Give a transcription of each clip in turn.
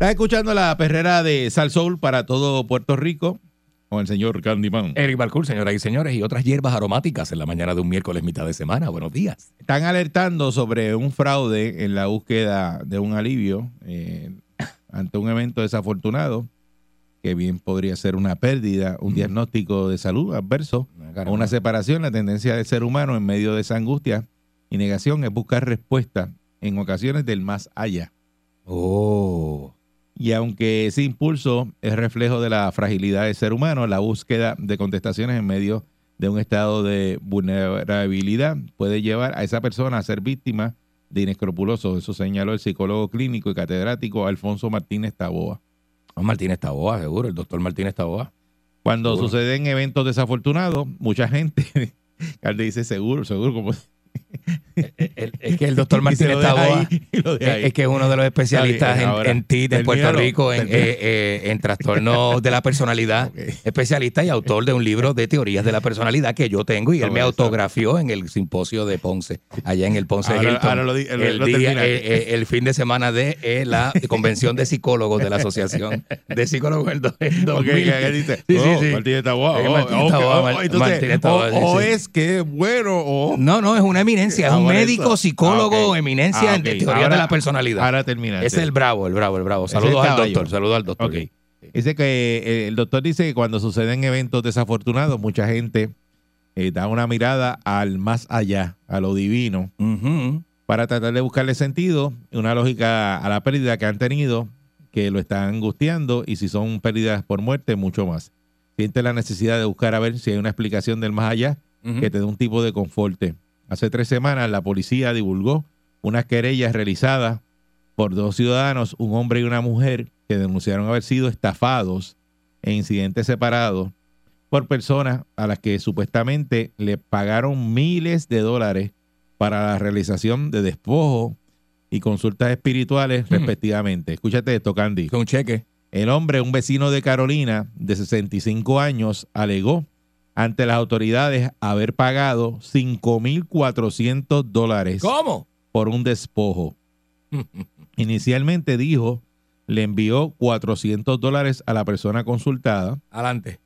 Estás escuchando la perrera de Sal Soul para todo Puerto Rico con el señor Candyman. Eric Balcour, señoras y señores, y otras hierbas aromáticas en la mañana de un miércoles mitad de semana. Buenos días. Están alertando sobre un fraude en la búsqueda de un alivio eh, ante un evento desafortunado que bien podría ser una pérdida, un diagnóstico de salud adverso o una separación. La tendencia del ser humano en medio de esa angustia y negación es buscar respuesta en ocasiones del más allá. Oh. Y aunque ese impulso es reflejo de la fragilidad del ser humano, la búsqueda de contestaciones en medio de un estado de vulnerabilidad puede llevar a esa persona a ser víctima de inescrupulosos. Eso señaló el psicólogo clínico y catedrático Alfonso Martínez Taboa. Oh, Martínez Taboa, seguro, el doctor Martínez Taboa. Cuando Seguro. suceden eventos desafortunados, mucha gente, Carlos dice seguro, seguro, como es que el doctor Martínez lo deja Taboa ahí, y lo deja es, que es uno de los especialistas bien, en, en TIC de Puerto Rico, en, eh, eh, en trastornos de la personalidad, especialista y autor de un libro de teorías de la personalidad que yo tengo y él me autografió en el simposio de Ponce, allá en el Ponce Ahora- Hilton, ahora lo el, lo día, eh, eh, el fin de semana de la convención de psicólogos de la Asociación de Psicólogos en do- en Ok, 2000. que- que dice, Sí, sí, oh, sí. Martínez Taboa, Eh, oh, Martínez ok, Taboa, oh, Mar- entonces, Martínez Taboa, o, es que es bueno o No, no, es una eminencia, es Ah, un médico, eso. psicólogo, Ah, ok. eminencia Ah, en ok. Ahora- de la personalidad. Ahora termina. Es el bravo, el bravo, el bravo. Saludos al caballo. doctor, saludos al doctor. Ok. Dice que eh, el doctor dice que cuando suceden eventos desafortunados, mucha gente eh, da una mirada al más allá, a lo divino, Ujú. para tratar de buscarle sentido, una lógica a la pérdida que han tenido, que lo están angustiando, y si son pérdidas por muerte, mucho más. Siente la necesidad de buscar a ver si hay una explicación del más allá Ujú. que te dé un tipo de conforte. Hace tres semanas la policía divulgó unas querellas realizadas por dos ciudadanos, un hombre y una mujer, que denunciaron haber sido estafados en incidentes separados por personas a las que supuestamente le pagaron miles de dólares para la realización de despojos y consultas espirituales Hmm. respectivamente. Escúchate esto, Candy. Con cheque. El hombre, un vecino de Carolina de 65 años, alegó ante las autoridades haber pagado 5.400 dólares ¿Cómo? por un despojo. Inicialmente dijo, le envió 400 dólares a la persona consultada Adelante.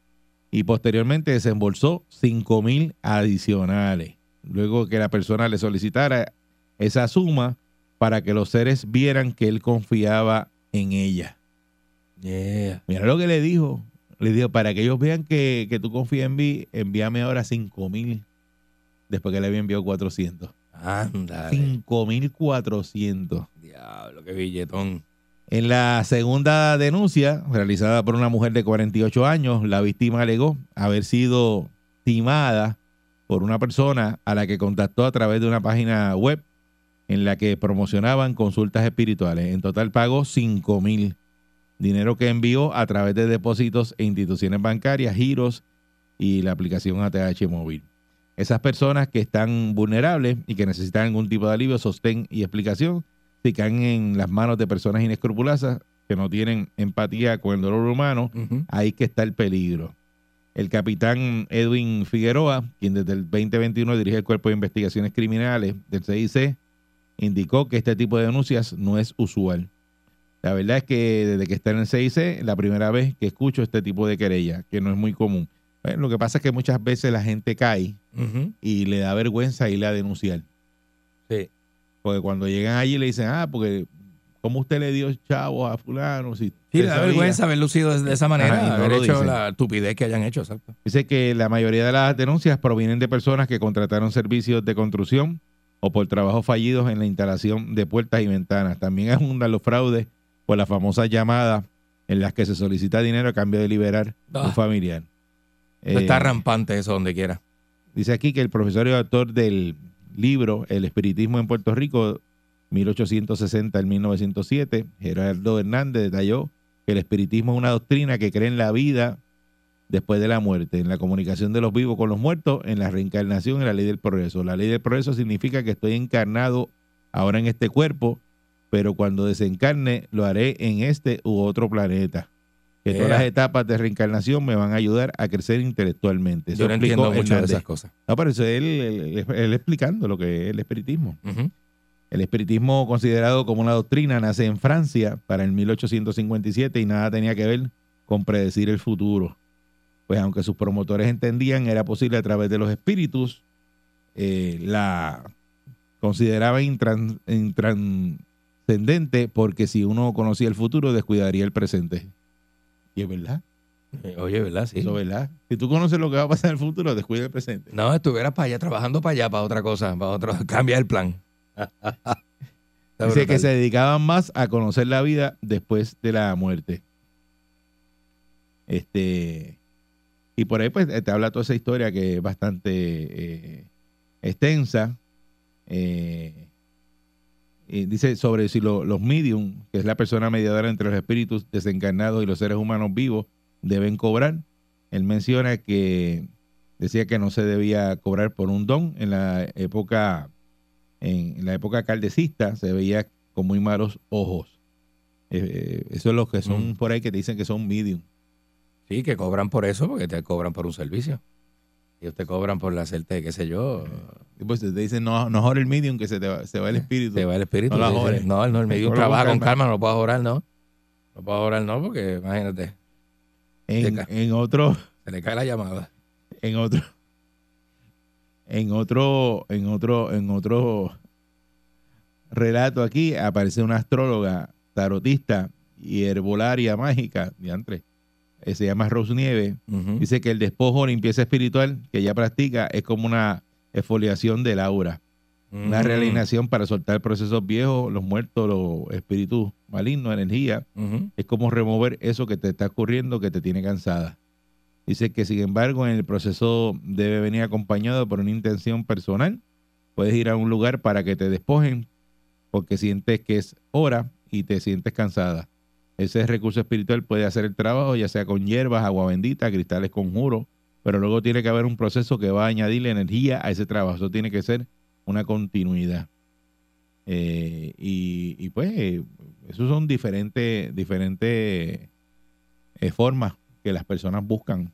y posteriormente desembolsó 5.000 adicionales. Luego que la persona le solicitara esa suma para que los seres vieran que él confiaba en ella. Yeah. Mira lo que le dijo. Le dijo, para que ellos vean que, que tú confías en mí, envíame ahora 5 mil. Después que le había enviado 400. Ándale. 5 mil 400. Diablo, qué billetón. En la segunda denuncia, realizada por una mujer de 48 años, la víctima alegó haber sido timada por una persona a la que contactó a través de una página web en la que promocionaban consultas espirituales. En total pagó 5 mil. Dinero que envió a través de depósitos e instituciones bancarias, giros y la aplicación ATH móvil. Esas personas que están vulnerables y que necesitan algún tipo de alivio, sostén y explicación, si caen en las manos de personas inescrupulosas que no tienen empatía con el dolor humano, ahí que está el peligro. El capitán Edwin Figueroa, quien desde el 2021 dirige el Cuerpo de Investigaciones Criminales del CIC, indicó que este tipo de denuncias no es usual. La verdad es que desde que está en el CIC, la primera vez que escucho este tipo de querella, que no es muy común. Bueno, lo que pasa es que muchas veces la gente cae y le da vergüenza irle a denunciar. Sí. Porque cuando llegan allí le dicen, ah, porque ¿cómo usted le dio chavo a fulano? Si Sí, le da vergüenza haber lucido de, esa manera, Ajá, y no haber lo hecho dicen. la estupidez que hayan hecho, exacto. Dice que la mayoría de las denuncias provienen de personas que contrataron servicios de construcción o por trabajos fallidos en la instalación de puertas y ventanas. También abundan los fraudes por las famosas llamadas en las que se solicita dinero a cambio de liberar Ah. un familiar. Está Eh, rampante eso donde quiera. Dice aquí que el profesor y autor del libro El espiritismo en Puerto Rico, 1860 al 1907, Gerardo Hernández detalló que el espiritismo es una doctrina que cree en la vida después de la muerte, en la comunicación de los vivos con los muertos, en la reencarnación, en la ley del progreso. La ley del progreso significa que estoy encarnado ahora en este cuerpo, pero cuando desencarne lo haré en este u otro planeta. Que todas las etapas de reencarnación me van a ayudar a crecer intelectualmente. Eso Yo no entiendo mucho de esas cosas. No, pero eso es él, él- él explicando lo que es el espiritismo. El espiritismo, considerado como una doctrina, nace en Francia para el 1857 y nada tenía que ver con predecir el futuro. Pues aunque sus promotores entendían era posible a través de los espíritus, eh, la consideraba intran- porque si uno conocía el futuro descuidaría el presente. Y es verdad, Eh, Oye, ¿verdad? Sí. eso es verdad. Si tú conoces lo que va a pasar en el futuro, descuida el presente. No, estuvieras para allá, trabajando para allá, para otra cosa, para otro, cambia el plan. Dice que se dedicaban más a conocer la vida después de la muerte. Este y por ahí pues te habla toda esa historia que es bastante eh, extensa. Eh, dice sobre si lo- los medium, que es la persona mediadora entre los espíritus desencarnados y los seres humanos vivos, deben cobrar. Él menciona que decía que no se debía cobrar por un don en la época en la época caldecista se veía con muy malos ojos. Eh, eso es lo que son Mm. por ahí que te dicen que son medium. Sí, que cobran por eso, porque te cobran por un servicio. Ellos te cobran por hacerte, qué sé yo, Y pues te dicen, no, no jore el medium que se te va, se va el espíritu. te va el espíritu. No la dicen, jores. No, no, el medio Cógelo trabaja con calma. no lo puedo orar, no. No puedo orar, no, porque imagínate, En, en otro, se le cae la llamada. en otro, en otro, en otro, en otro relato aquí aparece una astróloga, tarotista y herbolaria mágica, diantre, eh, se llama Rose Nieve. Dice que el despojo o limpieza espiritual que ella practica es como una exfoliación del aura, una Mm. realineación para soltar procesos viejos, los muertos, los espíritus malignos, energía. Es como remover eso que te está ocurriendo que te tiene cansada. Dice que sin embargo en el proceso debe venir acompañado por una intención personal. Puedes ir a un lugar para que te despojen porque sientes que es hora y te sientes cansada. Ese recurso espiritual puede hacer el trabajo, ya sea con hierbas, agua bendita, cristales conjuros, pero luego tiene que haber un proceso que va a añadirle energía a ese trabajo. Eso tiene que ser una continuidad. Eh, y, y pues, eh, esos son diferentes, diferentes eh, formas que las personas buscan.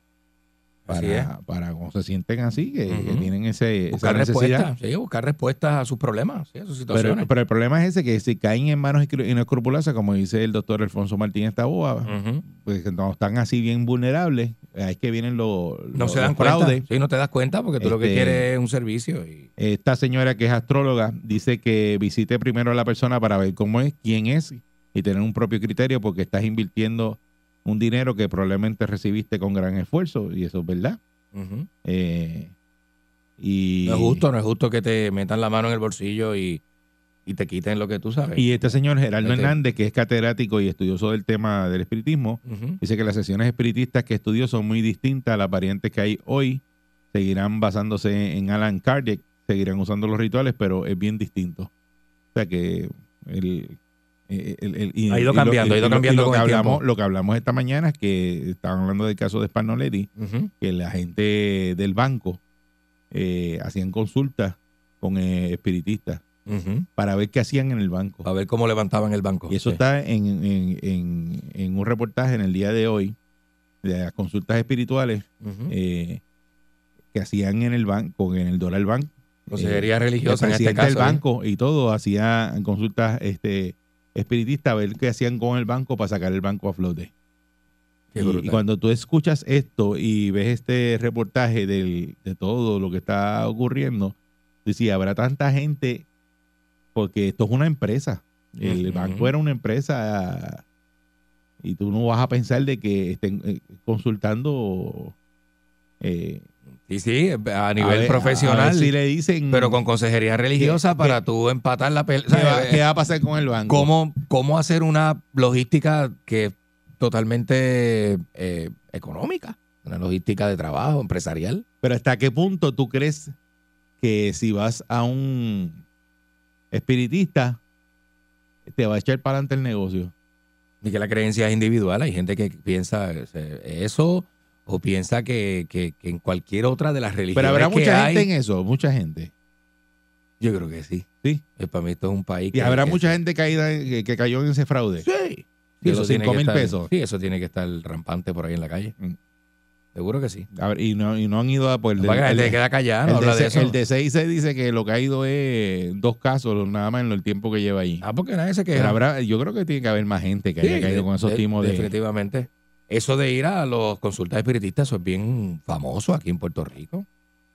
Para, para cuando se sienten así, que, tienen ese, esa Buscar necesidad. respuestas, sí, buscar respuestas a sus problemas, sí, a sus situaciones. pero el problema es ese, que si caen en manos inescru- inescrupulosas, como dice el doctor Alfonso Martínez Taboa, Ujú. pues que no están así bien vulnerables, ahí es que vienen los, No los- se dan fraudes. Sí, no te das cuenta porque tú lo que Este- quieres es un servicio. Y, Esta señora que es astróloga dice que visite primero a la persona para ver cómo es, quién es y tener un propio criterio porque estás invirtiendo un dinero que probablemente recibiste con gran esfuerzo y eso es verdad. Eh, y, No es justo, no es justo que te metan la mano en el bolsillo y, y te quiten lo que tú sabes. Y este señor Gerardo Este- Hernández, que es catedrático y estudioso del tema del espiritismo, dice que las sesiones espiritistas que estudió son muy distintas a las variantes que hay hoy. Seguirán basándose en Alan Kardec, seguirán usando los rituales, pero es bien distinto. O sea que el, el- el- el- y- Ha ido cambiando, ha ido cambiando lo con que el hablamos. Lo que hablamos esta mañana es que estaban hablando del caso de Spanoletti, Ujú. que la gente del banco eh, hacían consultas con eh, espiritistas para ver qué hacían en el banco. A ver cómo levantaban el banco. Y eso Sí. está en, en- en- en un reportaje en el día de hoy de las consultas espirituales eh, que hacían en el banco, en el dólar bank. Consejería el religiosa en este caso. ¿eh? banco y todo hacían consultas este, espiritistas a ver qué hacían con el banco para sacar el banco a flote. Qué Y, cuando tú escuchas esto y ves este reportaje del- de todo lo que está ocurriendo, tú dices, habrá tanta gente, porque esto es una empresa. El banco era una empresa y tú no vas a pensar de que estén eh, consultando eh, Sí, sí, a a nivel ver- profesional. a ver si le dicen pero con consejería religiosa ¿Qué- para tú empatar la pelea. ¿qué va, qué va a pasar con el banco. ¿Cómo, ¿Cómo hacer una logística que es totalmente eh, económica? Una logística de trabajo, empresarial. Pero hasta qué punto tú crees que si vas a un espiritista te va a echar para adelante el negocio. Y que la creencia es individual. Hay gente que piensa eh, eso o piensa que, que- que en cualquier otra de las religiones Pero habrá que mucha hay- gente en eso, mucha gente. Yo creo que sí. Sí. Eh, Para mí esto es un país Y habrá mucha gente caída que, cayó en ese fraude. Sí. De eso los tiene cinco que mil estar- pesos. Sí, eso tiene que estar rampante por ahí en la calle. Mm. Seguro que sí. A ver, y, no, y no han ido a por el, el- el- queda callada, no el habla de, de eso. el de 6 se dice que lo que ha ido es dos casos nada más en el tiempo que lleva allí. Ah, porque nadie se Pero queja. habrá, yo creo que tiene que haber más gente que haya Sí, caído con esos de- timos de... Definitivamente. Eso de ir a los consultas espiritistas, eso es bien famoso aquí en Puerto Rico.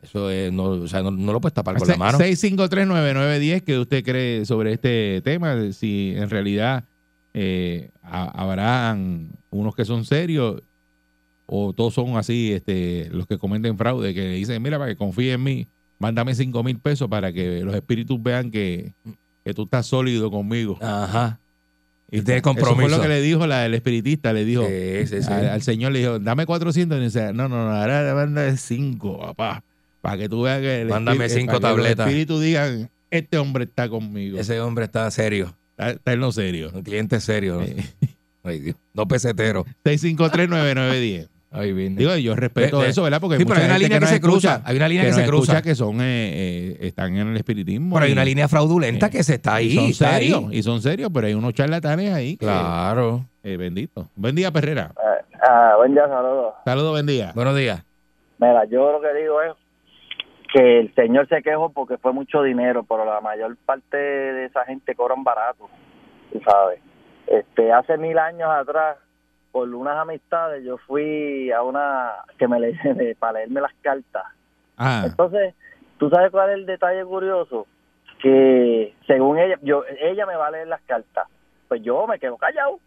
Eso es, no, o sea, no, no lo puedes tapar con la mano. 6539910, ¿qué usted cree sobre este tema? Si en realidad eh, ha- habrán unos que son serios o todos son así, este, los que cometen fraude, que dicen, mira, para que confíe en mí, mándame 5 mil pesos para que los espíritus vean que, que tú estás sólido conmigo. Ajá. Y tiene Eso fue compromiso. lo que le dijo la, el espiritista, le dijo Sí, sí, sí. al, al señor, le dijo, dame 400. Y dice, no, no, no, ahora manda 5, papá, para que tú veas que el Mándame espíritu- cinco para que los tabletas. espíritus digan, este hombre está conmigo. Ese hombre está serio. Está, está en lo serio. Un cliente serio. Eh, Ay, Dios. No pesetero. 6539910. Ay. Digo, yo respeto eso, ¿verdad? Porque Sí, pero hay una gente línea que se escucha, cruza. Hay una línea que se cruza. escucha que son, eh, eh, están en el espiritismo. Pero hay una línea fraudulenta eh, que se está y ahí. son serios, y son serios, pero hay unos charlatanes ahí. que, Claro. eh, bendito. Buen día, Perrera. Ah, buen día, saludos. Saludos, buen día. Buenos días. Mira, yo lo que digo es que el señor se quejó porque fue mucho dinero, pero la mayor parte de esa gente cobran barato, tú sabes. Este, hace mil años atrás, por unas amistades, yo fui a una que me le para leerme las cartas. Ah, Entonces, ¿tú sabes cuál es el detalle curioso? Que según ella, yo ella me va a leer las cartas, pues yo me quedo callado.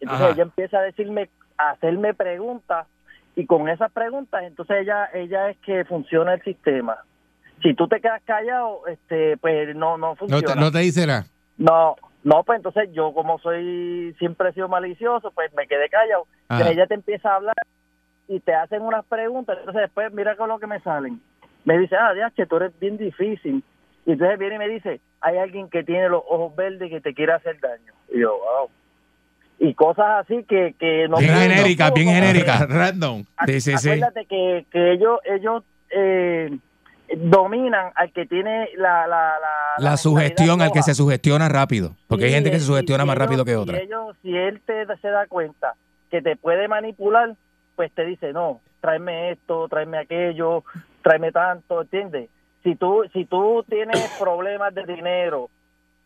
Entonces Ajá. ella empieza a decirme, a hacerme preguntas y con esas preguntas, entonces ella ella es que funciona el sistema. Si tú te quedas callado, este, pues no no no, funciona. te, no te dice nada. No, no, pues entonces yo como soy siempre he sido malicioso, pues me quedé callado. Entonces ella te empieza a hablar y te hacen unas preguntas, entonces después mira con lo que me salen. Me dice, ah, DH, tú eres bien difícil. Y entonces viene y me dice, hay alguien que tiene los ojos verdes que te quiere hacer daño. Y yo, wow. Y cosas así que, que no... Bien no genérica, bien genérica. Random. Sí, sí, sí. Acuérdate que, que ellos ellos eh, dominan al que tiene la... La, la, La sugestión, al que se sugestiona rápido. Porque hay gente que se sugestiona si más rápido que si otra. ellos- si él te se da cuenta que te puede manipular, pues te dice, no, tráeme esto, tráeme aquello, tráeme tanto, ¿entiendes? Si tú, si tú tienes problemas de dinero,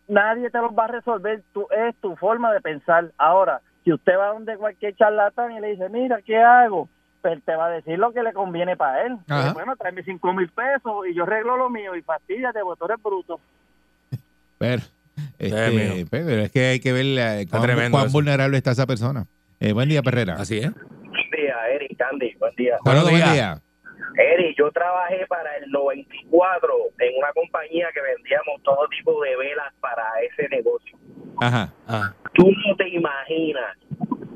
nadie te los va a resolver, tú, es tu forma de pensar. Ahora, si usted va donde cualquier charlatán y le dice, mira, ¿qué hago? Pues te va a decir lo que le conviene para él. Ajá. Dice, bueno, tráeme cinco mil pesos y yo arreglo lo mío y fastidiate, porque tú eres bruto. Pero, este, pero es que hay que ver eh, cuán, vulnerable está esa persona. Eh, buen día, Perrera. Así es. Buen día, Eric, Candy, buen día. Buenos Saludos, buen día. Eric, yo trabajé para el 94 en una compañía que vendíamos todo tipo de velas para ese negocio. Ajá. Ah, Tú no te imaginas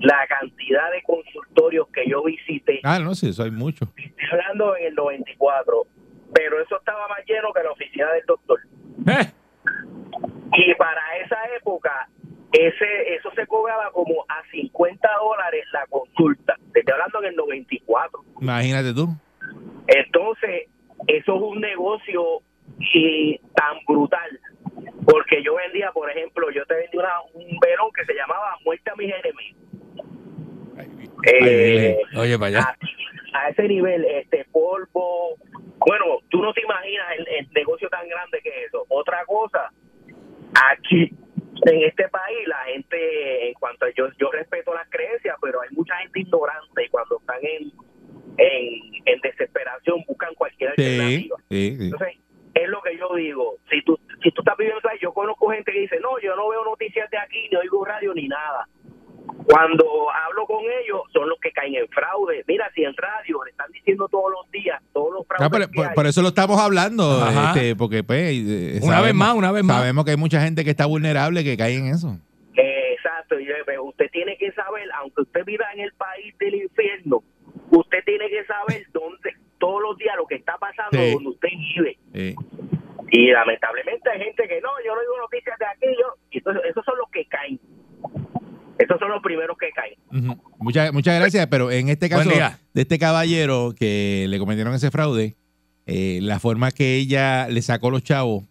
la cantidad de consultorios que yo visité. Ah, no, sí, eso hay mucho. Estoy hablando en el 94, pero eso estaba más lleno que la oficina del doctor. Eh, Y para esa época, ese eso se cobraba como a 50 dólares la consulta. Te estoy hablando en el 94. Imagínate tú. Entonces, eso es un negocio y tan brutal. Porque yo vendía, por ejemplo, yo te vendí una, un velón que se llamaba Muerte a mis enemigos. Eh, Oye, para allá. a, a ese nivel, este polvo. Bueno, tú no te imaginas el, el negocio tan grande que es eso. Otra cosa, aquí en este país la gente, en cuanto a, yo, yo respeto las creencias, pero hay mucha gente ignorante y cuando están en, en, en desesperación buscan cualquier Sí, alternativa. sí, sí. Entonces, es lo que yo digo. Si tú, si tú estás viviendo ahí, yo conozco gente que dice, no, yo no veo noticias de aquí, ni oigo radio ni nada. Cuando hablo con ellos, son los que caen en fraude. Mira, si en radio le están diciendo todos los días, todos los fraudes Ah, pero que por, hay. por eso lo estamos hablando, este, porque pues eh, Una vez más, una vez más. Sabemos que hay mucha gente que está vulnerable que cae en eso. Eh, Exacto, y yo- pero usted tiene que saber, aunque usted viva en el país del infierno, usted tiene que saber dónde, todos los días lo que está pasando Sí. donde usted vive. Eh, Y lamentablemente hay gente que no, yo no digo noticias de aquí, yo, y entonces esos son los que caen. Esos son los primeros que caen. Muchas, muchas gracias, pero en este caso de este caballero que le cometieron ese fraude, eh, la forma que ella le sacó los chavos,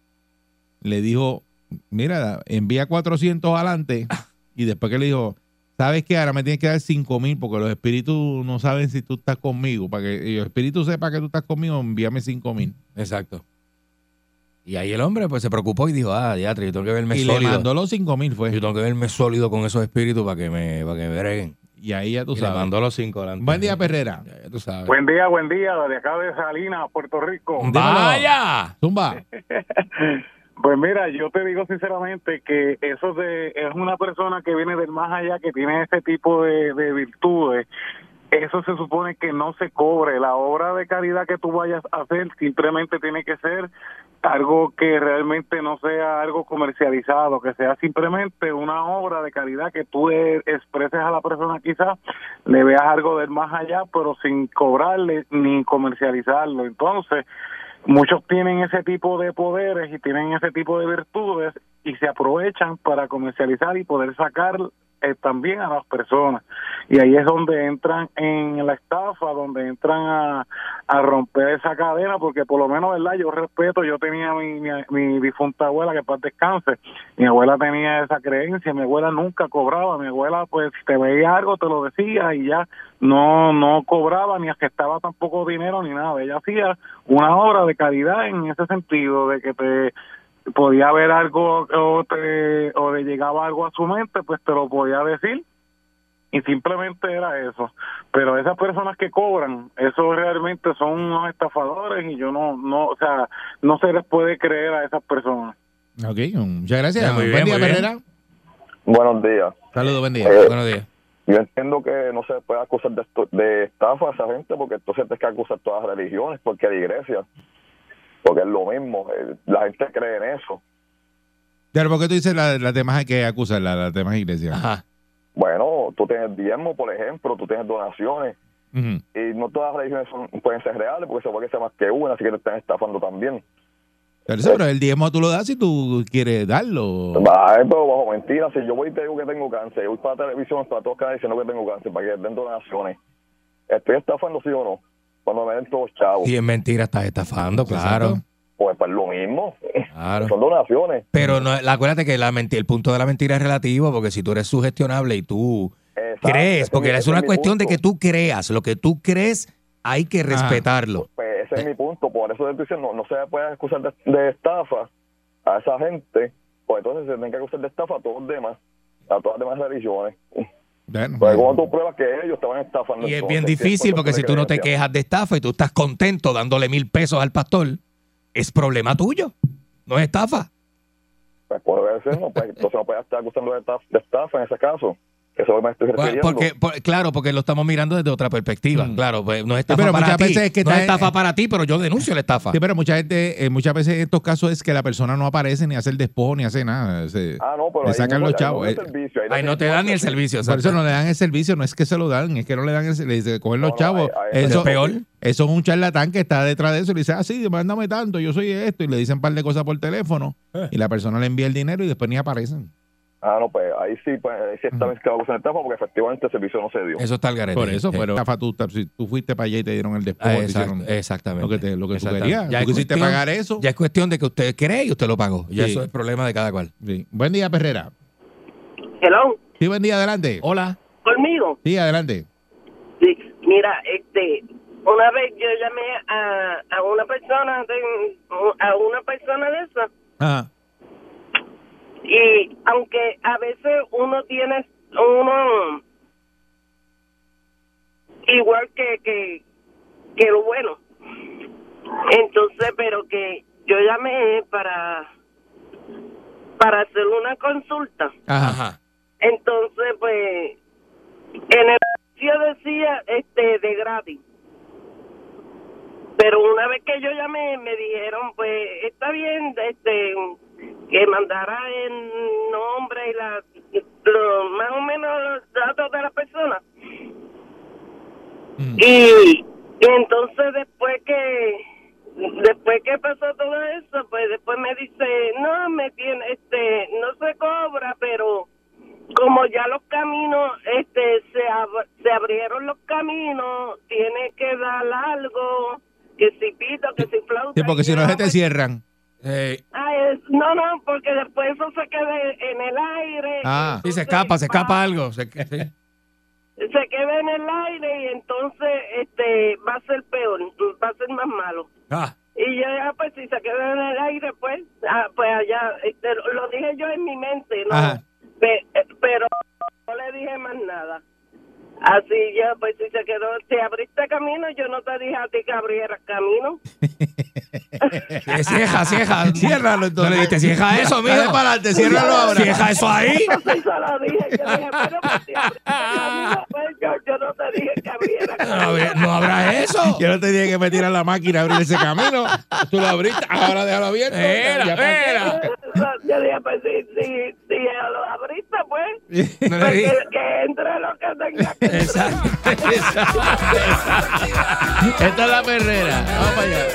le dijo, mira, envía 400 adelante y después que le dijo, ¿sabes qué? Ahora me tienes que dar 5 mil porque los espíritus no saben si tú estás conmigo. Para que los espíritus sepan que tú estás conmigo, envíame 5 mil. Exacto. Y ahí el hombre pues se preocupó y dijo, ah, diatre, yo tengo que verme Y le sólido. mandó los 5 mil, fue. Yo tengo que verme sólido con esos espíritus para que me, para que me breguen. Y ahí ya tú Y le sabes. mandó los cinco adelante. Buen día, Perrera. Ya, ya tú sabes. Buen día, buen día, de acá de Salinas, Puerto Rico. ¡Vaya! Zumba. Pues mira, yo te digo sinceramente que eso de, es una persona que viene del más allá, que tiene ese tipo de, de virtudes. Eso se supone que no se cobre. La obra de caridad que tú vayas a hacer simplemente tiene que ser algo que realmente no sea algo comercializado, que sea simplemente una obra de caridad que tú eh, expreses a la persona quizás, le veas algo del más allá, pero sin cobrarle ni comercializarlo. Entonces, muchos tienen ese tipo de poderes y tienen ese tipo de virtudes y se aprovechan para comercializar y poder sacar eh, también a las personas. Y ahí es donde entran en la estafa, donde entran a, a romper esa cadena, porque por lo menos, ¿verdad? Yo respeto, yo tenía mi, mi, difunta abuela, que paz descanse, mi abuela tenía esa creencia, mi abuela nunca cobraba, mi abuela pues te veía algo, te lo decía y ya no no cobraba ni aceptaba tampoco dinero ni nada, ella hacía una obra de caridad en ese sentido, de que te podía haber algo o, te, o le llegaba algo a su mente, pues te lo podía decir y simplemente era eso. Pero esas personas que cobran, eso realmente son unos estafadores y yo no, no, o sea, no se les puede creer a esas personas. Ok, muchas gracias. Ya, muy buen bien, día, muy bien. Perrera. Buenos días. Saludos, buen día. Eh, Buenos días. Yo entiendo que no se puede acusar de, esto- de estafa a esa gente porque entonces tienes que acusar todas las religiones, porque la iglesia, porque es lo mismo, eh, la gente cree en eso. Pero ¿por qué tú dices la- las demás hay que acusar, la- las demás iglesias? Ajá. Bueno, tú tienes diezmo, por ejemplo, tú tienes donaciones, y no todas las religiones son- pueden ser reales porque se puede que sea más que una, así que te están estafando también. Pero, eso, pero el diezmo tú lo das si tú quieres darlo. Va, pero bajo mentira, si yo voy y te digo que tengo cáncer, yo voy para la televisión, para todos los canales diciendo que tengo cáncer, para que den donaciones, ¿estoy estafando sí o no? Cuando me den todos chavos, Y en mentira estás estafando, claro. Exacto. pues para lo mismo, Claro. son donaciones. Pero no, acuérdate que la el punto de la mentira es relativo, porque si tú eres sugestionable y tú Exacto, crees, porque es una cuestión de que tú creas, lo que tú crees hay que respetarlo. Pues ese es mi punto, por eso te estoy diciendo, no se puede acusar de, de estafa a esa gente, pues entonces se tienen que acusar de estafa a todos los demás, a todas las demás religiones. Bueno, Pues tú pruebas que ellos te van estafando. Y es bien ¿qué es difícil por porque si tú no te quejas de estafa y tú estás contento dándole mil pesos al pastor, es problema tuyo, no es estafa. Pues puede ser, no, pues, entonces no puede estar acusando de estafa, de estafa en ese caso. Eso me estoy Bueno, refiriendo. Porque, por- claro, porque lo estamos mirando desde otra perspectiva. Mm. Claro, pues no es estafa pero para muchas ti. veces es que no es estafa para ti, pero yo denuncio la estafa. Sí, pero mucha gente, eh, muchas veces en estos casos es que la persona no aparece ni hace el despojo ni hace nada. Se- Ah, no, pero le ahí sacan no- los ahí chavos. no hay eh. servicio, ahí Ahí no te dan ni el servicio. Por eso no le dan el servicio, no es que se lo dan, es que no le dan el servicio, le cogen los No, no, chavos. ahí- ahí eso, es peor. eso es un charlatán que está detrás de eso y le dice, ah, sí, mándame tanto, yo soy esto, y le dicen un par de cosas por teléfono, Eh. y la persona le envía el dinero y después ni aparecen. Ah, no, pues ahí sí, pues ahí sí está va a acusar de estafa porque efectivamente el servicio no se dio. Eso está al garete. Por eso, Eh, pero estafa, tú, si tú fuiste para allá y te dieron el despojo, ah, exactamente. lo que, te, lo que tú Exactamente. querías. Ya tú quisiste cuestión- pagar eso. Ya es cuestión de que usted cree y usted lo pagó. Ya Sí. eso es problema de cada cual. Sí. Buen día, Perrera. Hello, Sí, buen día, adelante. Hola. conmigo. Sí, adelante. Sí, mira, este, una vez yo llamé a, a una persona, de, a una persona de esa, Ajá. Y aunque a veces uno tiene, uno, igual que, que, que lo bueno, entonces, pero que yo llamé para, para hacer una consulta. Ajá. Entonces, pues, en el anuncio decía este de gratis. Pero una vez que yo llamé, me dijeron, pues, está bien, este, que mandara el nombre y la, lo- más o menos los datos de la persona. Y, y entonces después que después que pasó todo eso, pues después me dice, no, me tiene, este, no se cobra, pero como ya los caminos, este, se, ab- se abrieron los caminos, tiene que dar algo, que si pito, que si flauta. Sí, porque si no se te cierran. Eh, es- no, no, porque después eso se queda en el aire. Ah. sí, se escapa, se escapa algo. Se- queda en el aire y entonces este va a ser peor, va a ser más malo. Ah, Y yo ya, pues, si se queda en el aire, pues, ah, pues allá, este, lo dije yo en mi mente, ¿no? Ajá. Pe- pero no le dije más nada. Así ya, pues, si se quedó, si abriste camino, yo no te dije a ti que abrieras camino. eh, cieja, cieja. Ciérralo No entonces. le dijiste, cieja eso, Dale mijo. para adelante, ciérralo ahora. Cieja eso ahí. Lo dije, yo dije, pero pues, si abriste camino, pues, yo, yo no te dije que abrieras No, camino. habrá- no habrá eso. Yo no te dije que me tiras la máquina a abrir ese camino. Tú lo abriste, ahora déjalo abierto. Era, era. Yo dije, pues, si, si, si lo abriste, pues, No le pues, dije. que, que entre lo que tenga que entrar. Exacto. Exacto. Esta es la perrera. Vamos para allá.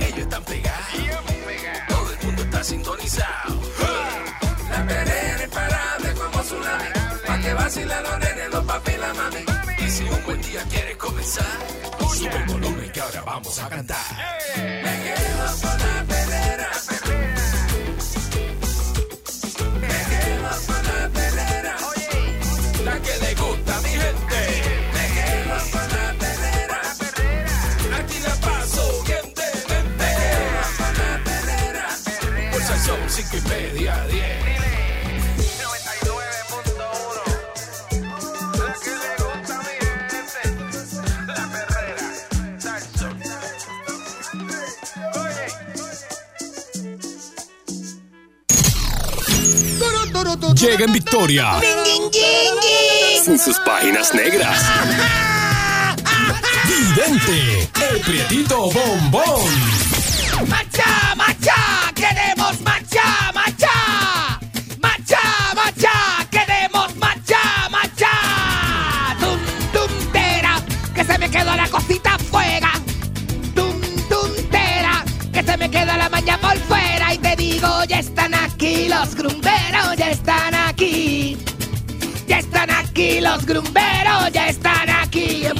Ellos están pegados. Todo el mundo está sintonizado. La perrera imparable como tsunami. Pa' que vacilan los nenes, los papi y la mami. Y si un buen día quieres comenzar, sube el volumen que ahora vamos a cantar. Me quedo con la perrera. Perrera Salso Llega en victoria. Sin sus páginas negras. Vidente, el prietito bombón. ¡Macha, macha!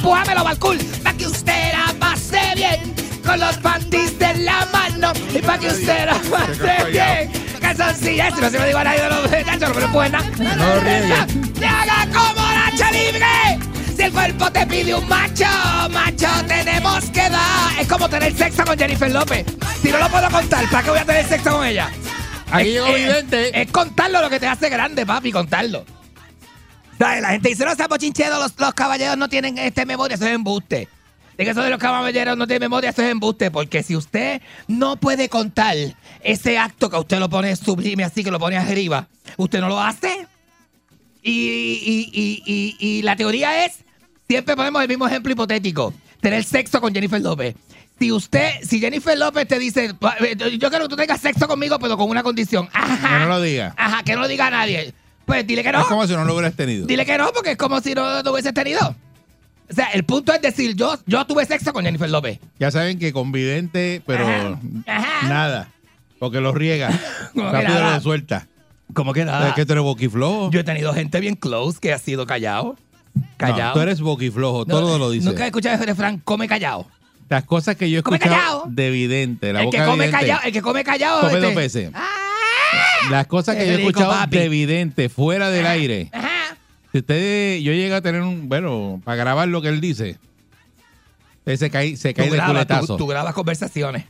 Empújamelo, Balcool, para que usted la pase bien. Con los panties de la mano y para que usted la pase bien. Calzoncillas, si no se lo digo a nadie de los muchachos, no me lo pueden dar. No. ¡Te haga como la libre! Si el cuerpo te pide un macho, macho tenemos que dar. Es como tener sexo con Jennifer López. Si no lo puedo contar, ¿para qué voy a tener sexo con ella? Aquí Es- llegó es- Vidente. Es contarlo lo que te hace grande, papi, contarlo. ¿Sabes? La gente dice, no, seas bochinchero, los, los caballeros no tienen este memoria, eso es embuste. De que eso de los caballeros no tienen memoria, eso es embuste. Porque si usted no puede contar ese acto que a usted lo pone sublime así, que lo pone arriba, usted no lo hace. Y, y- y- y- la teoría es, siempre ponemos el mismo ejemplo hipotético, tener sexo con Jennifer López. Si usted, si Jennifer López te dice, "Pa- eh, yo quiero que tú tengas sexo conmigo, pero con una condición. Ajá. Que no lo diga. Ajá, que no lo diga nadie. Pues dile que no. Es como si no lo hubieras tenido. Dile que no, porque es como si no lo hubieses tenido. O sea, el punto es decir, yo, yo tuve sexo con Jennifer López. Ya saben que con Vidente, pero Ajá. Ajá. nada. Porque lo riega. Rápido lo suelta. ¿Cómo que nada? Es que tú eres boquiflojo. Yo he tenido gente bien close que ha sido callado. Callado. No, tú eres boquiflojo, No, todo lo dice. Nunca he escuchado ese refrán, come callado. Las cosas que yo he Come escuchado callado. de Vidente, la el boca que come vidente, callado, el que come callado. come este- dos veces. ¡Ah! Las cosas que yo he escuchado papi. de Vidente, fuera del aire. Ajá. Si usted, yo llego a tener un, bueno, para grabar lo que él dice, se cae, se cae Tú de grabas, tú, culetazo. tú grabas conversaciones.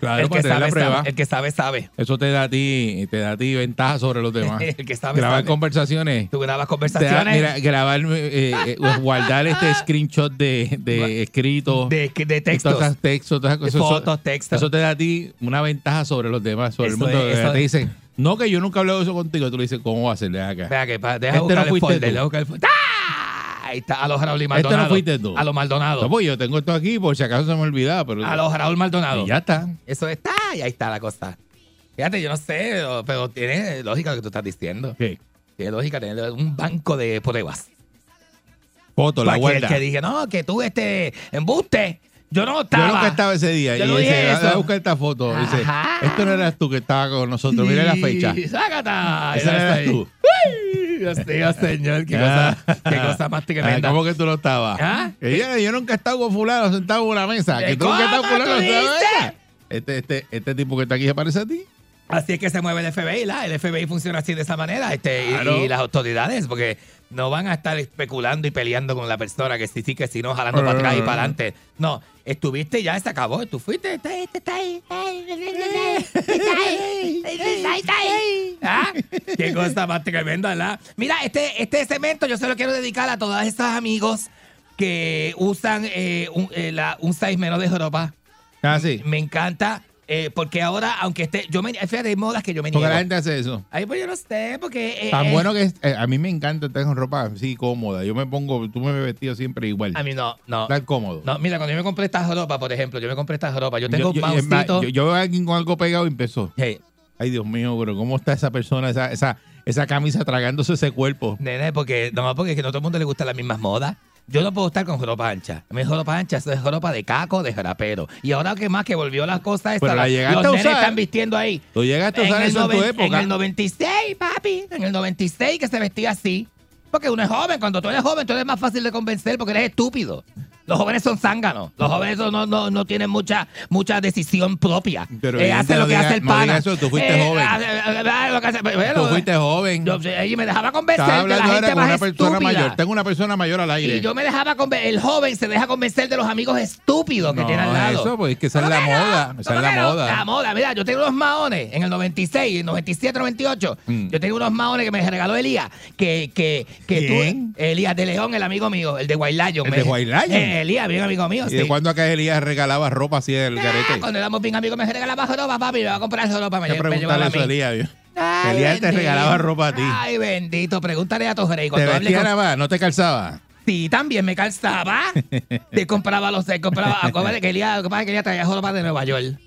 Claro, el, que la sabe, prueba. sabe, el que sabe, sabe. Eso te da a ti, te da a ti ventaja sobre los demás. El que sabe, Grabar sabe. conversaciones. Tú grabas da- conversaciones mira, grabar, eh, eh, guardar este screenshot de, de escritos. de, de textos. todas esas textos, todas cosas. Fotos, textos. Eso te da a ti una ventaja sobre los demás, sobre Eso el mundo. es, eso te dicen, no, que yo nunca he hablado eso contigo. Tú le dices, ¿cómo va a hacerle acá? Vea que pa- deja Este buscar no el folder, deja buscar el folder. ¡Ah! Ahí está, a los Raúl y Maldonado. no fuiste tú. A los Maldonado. No, pues yo tengo esto aquí por si acaso se me olvidaba. Pero, A los Raúl Maldonado. y ya está. Eso está, y ahí está la cosa. Fíjate, yo no sé, pero tiene lógica lo que tú estás diciendo. ¿Qué? Tiene lógica tener un banco de pruebas. Foto, la que guarda. que dije, no, que tú este embuste. Yo no Yo estaba. nunca estaba ese día. Yo y no dice, dije "Va- va a eso". buscar esta foto. Dice, esto no eras tú que estaba con nosotros. Mira la fecha. ¡Sácata! Esa Era eras tú. Uy, Dios mío, señor, qué cosa, qué cosa más Ah, tremenda. ¿Cómo que tú no estabas? ¿Ah? Que yo, yo nunca he estado con fulano sentado en una mesa. Que tú nunca has estado con ¿Cómo fulano sentado en una mesa. Este, este, este tipo que está aquí se parece a ti. Así es que se mueve el FBI, ¿la? El FBI funciona así de esa manera, este, y- Claro. y, las autoridades, porque no van a estar especulando y peleando con la persona que sí, sí, que sí, no, jalando para atrás y para adelante. No, estuviste y ya se acabó, tú fuiste. ¿Ah? Qué cosa más tremenda, ¿verdad? Mira, este, este segmento yo se lo quiero dedicar a todos estos amigos que usan eh, un, eh, la- un size menos de ropa. Ah, sí. Me encanta, eh, porque ahora, aunque esté, yo me, fíjate, hay modas que yo me niego. la gente hace eso. Ay, pues yo no sé, porque... eh, Tan eh, bueno que es. eh, a mí me encanta estar con ropa así cómoda. Yo me pongo, tú me ves vestido siempre igual. A mí no, no. Estar cómodo. No, mira, cuando yo me compré esta ropa, por ejemplo, yo me compré esta ropa, yo tengo más, yo- yo veo a alguien con algo pegado y empezó. Hey, Ay, Dios mío, pero ¿cómo está esa persona, esa, esa, esa camisa tragándose ese cuerpo? nene, porque no, porque es que no todo el mundo le gustan las mismas modas. Yo no puedo estar con ropa ancha. A mí ropa ancha es ropa de caco, de rapero. Y ahora que más que volvió las cosas estas, la los nenes usar. están vistiendo ahí. Tú llegaste a En usar el, eso en tu época. en el 96, papi. En el 96 que se vestía así. Porque uno es joven. Cuando tú eres joven, tú eres más fácil de convencer porque eres estúpido. Los jóvenes son zánganos. Los jóvenes no, no, no tienen mucha, mucha decisión propia. Pero Eh, hace no lo que diga- hace el no pana. eso, tú fuiste joven. eh, hace- bueno, Tú fuiste joven. yo, y me dejaba convencer de la gente con más una persona estúpida. mayor. Tengo una persona mayor al aire. Y yo me dejaba convencer, el joven se deja convencer de los amigos estúpidos que No, tiene al lado. eso, pues, es que esa es ¿Cómo la moda, esa es ¿Cómo la moda. La moda, mira, yo tengo unos maones en el 96, el 97, 98. Mm. Yo tengo unos maones que me regaló Elías, que, que, que ¿Quién? tú, Elías de León, el amigo mío, el de Lion. ¿El me- de? Eh, Elías, bien amigo mío, ¿Y sí. de cuándo acá Elías regalaba ropa así del Ah, garete? cuando éramos bien amigos me regalaba ropa, papi, me va a comprar ropa, me, preguntarle a eso a. Elías. Elías te regalaba ropa a ti. Ay, bendito, pregúntale a tu rey. ¿Te Cuando vestía con- nada más? ¿No te calzaba? Sí, también me calzaba. Te compraba los te compraba, acuérdate que Elías, lo que pasa es que Elías traía ropa de Nueva York.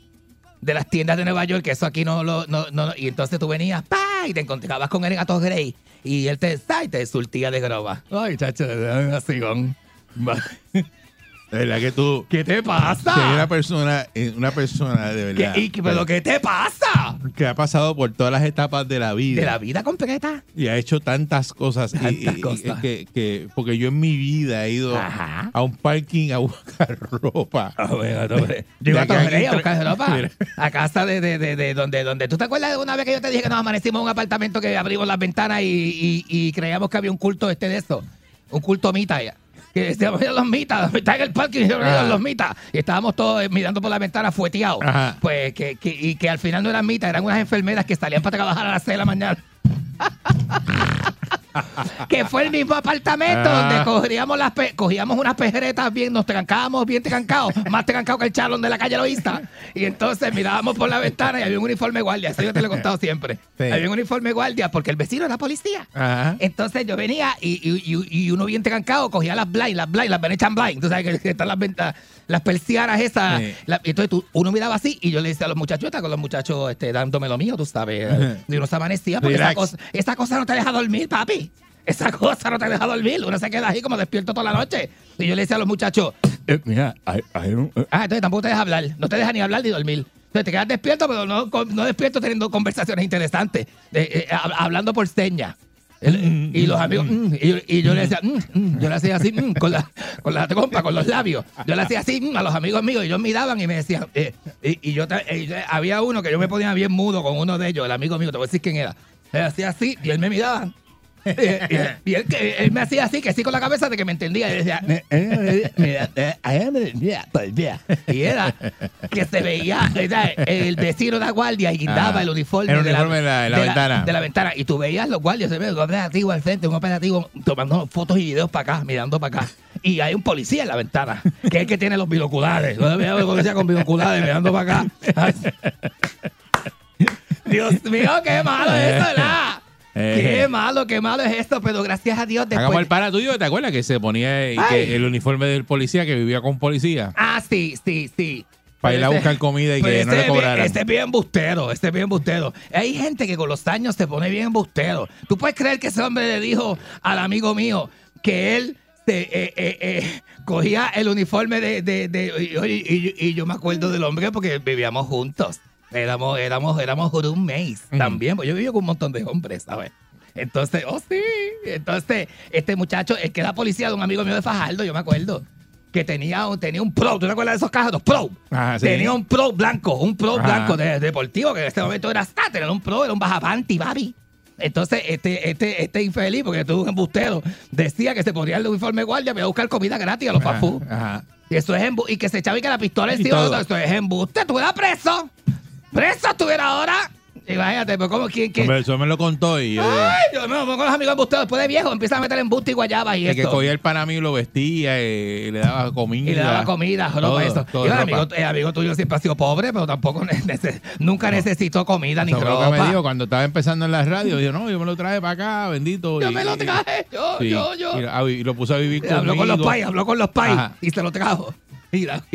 De las tiendas de Nueva York, que eso aquí no lo, no, no, y entonces tú venías, pa, y te encontrabas con el gato Grey, y él te, y te surtía de groba. Ay, chacho, así, De verdad que tú... ¿Qué te pasa? Que una persona, eh, una persona de ¿Qué, verdad. y, ¿Pero qué te pasa? que ha pasado por todas las etapas de la vida. De la vida completa. Y ha hecho tantas cosas. Tantas y- y- cosas. que, que- porque yo en mi vida he ido Ajá. a un parking a buscar ropa. Ah, bueno, no. Yo a a buscar ropa. Mira. A casa de, de, de, de donde, donde. ¿Tú te acuerdas de una vez que yo te dije que nos amanecimos en un apartamento que abrimos las ventanas y, creíamos que había un culto este de eso? Un culto mita. ya. Que decíamos, "Mira los mitas, están en el parque y Ajá. los mitas. Y estábamos todos eh, mirando por la ventana fueteados. Pues que, que, y que al final no eran mitas, eran unas enfermeras que salían para trabajar a las 6 de la mañana. que fue el mismo apartamento Ah. donde cogíamos, las pe- cogíamos unas pejeretas bien, nos trancábamos bien trancados, más trancados que el charlón de la calle Loísta. Y entonces mirábamos por la ventana y había un uniforme guardia. Eso yo te lo he contado siempre. Sí. Había un uniforme guardia porque el vecino era policía. Ajá. Entonces yo venía y, y- y- uno bien trancado cogía las blind, las blind, las Venetian blind. Tú sabes que, están las, ventas, las persianas esas. Sí. La- y entonces tú- uno miraba así y yo le decía a los muchachos, con los muchachos este, dándome lo mío, tú sabes. Y uno se amanecía porque esa cosa, esa cosa no te deja dormir, papi. Esa cosa no te deja dormir. Uno se queda ahí como despierto toda la noche. Y yo le decía a los muchachos, Eh, mira, hay, hay un- eh, ah, entonces tampoco te deja hablar. No te deja ni hablar ni dormir. Entonces te quedas despierto, pero no, no despierto teniendo conversaciones interesantes. eh, hab- hablando por señas. Y los amigos, mm, y, yo- y yo le decía, mm, mm, yo le hacía así, mm, con, la, con la trompa, con los labios. Yo le hacía así mm, a los amigos míos y ellos miraban y me decían, y, yo- había uno que yo me ponía bien mudo con uno de ellos, el amigo mío, te voy a decir quién era. Él hacía así y él me miraba. y, y él, que- él me hacía así, que sí con la cabeza de que me entendía. Y decía, "Eh, eh, mira, eh, eh, pues, mira". y era que se veía era el vecino de la guardia y guindaba Ah, el uniforme, el uniforme de la- de la ventana. de la ventana. Y tú veías los guardias, se ve un operativo al frente, un operativo tomando fotos y videos para acá, mirando para acá. Y hay un policía en la ventana, que es el que tiene los binoculares. Policía con binoculares mirando para acá. Dios mío, qué malo es eso, ¿verdad? Eh. Qué malo, qué malo es esto, pero gracias a Dios Hagamos después... el para tuyo, ¿te acuerdas que se ponía y Ay. que el uniforme del policía que vivía con policía? Ah, sí, sí, sí. Para ir a Pero buscar comida y que no ese le cobraran. Ese es bien embustero, ese es bien embustero. Hay gente que con los años se pone bien embustero. ¿Tú puedes creer que ese hombre le dijo al amigo mío que él se, eh, eh, eh, cogía el uniforme de... de- de- y- y yo me acuerdo del hombre porque vivíamos juntos. Éramos, éramos, éramos roommates también. Pues yo viví con un montón de hombres, ¿sabes? Entonces, oh sí. Entonces, este muchacho, el que era policía de un amigo mío de Fajardo, yo me acuerdo, que tenía, tenía un pro. ¿Tú te acuerdas de esos cajas? Los pro. Ajá, sí. Tenía un pro blanco, un pro Ajá. blanco de, deportivo, que en este momento era hasta tener un pro, era un bajapanti, babi. Entonces, este, este, este infeliz, porque tuvo un embustero, decía que se ponía el uniforme de guardia para ir a buscar comida gratis a los ajá. Y eso es embu y que se echaba y que la pistola encima, todo. eso es embuste, tú eras preso. Preso estuviera ahora. Imagínate, pues como. Hombre, eso me lo contó y yo dije, Ay, Dios mío, con los amigos embusteros después de viejo empiezan a meter embuste y guayaba y el que esto. cogía el pana mío lo vestía y le daba comida. Y le daba comida, ropa, Todo, eso. todo Y el ropa. amigo, el amigo tuyo siempre ha sido pobre, pero tampoco nece- nunca necesitó comida ni Eso fue lo que ropa. me dijo cuando estaba empezando en la radio. Dijo, no, yo me lo traje para acá, bendito. Yo y- me lo y- traje, yo, sí, yo, yo. Y, lo- y lo puso a vivir Y habló con los conmigo. pais, habló con los pais Ajá. y se lo trajo. Y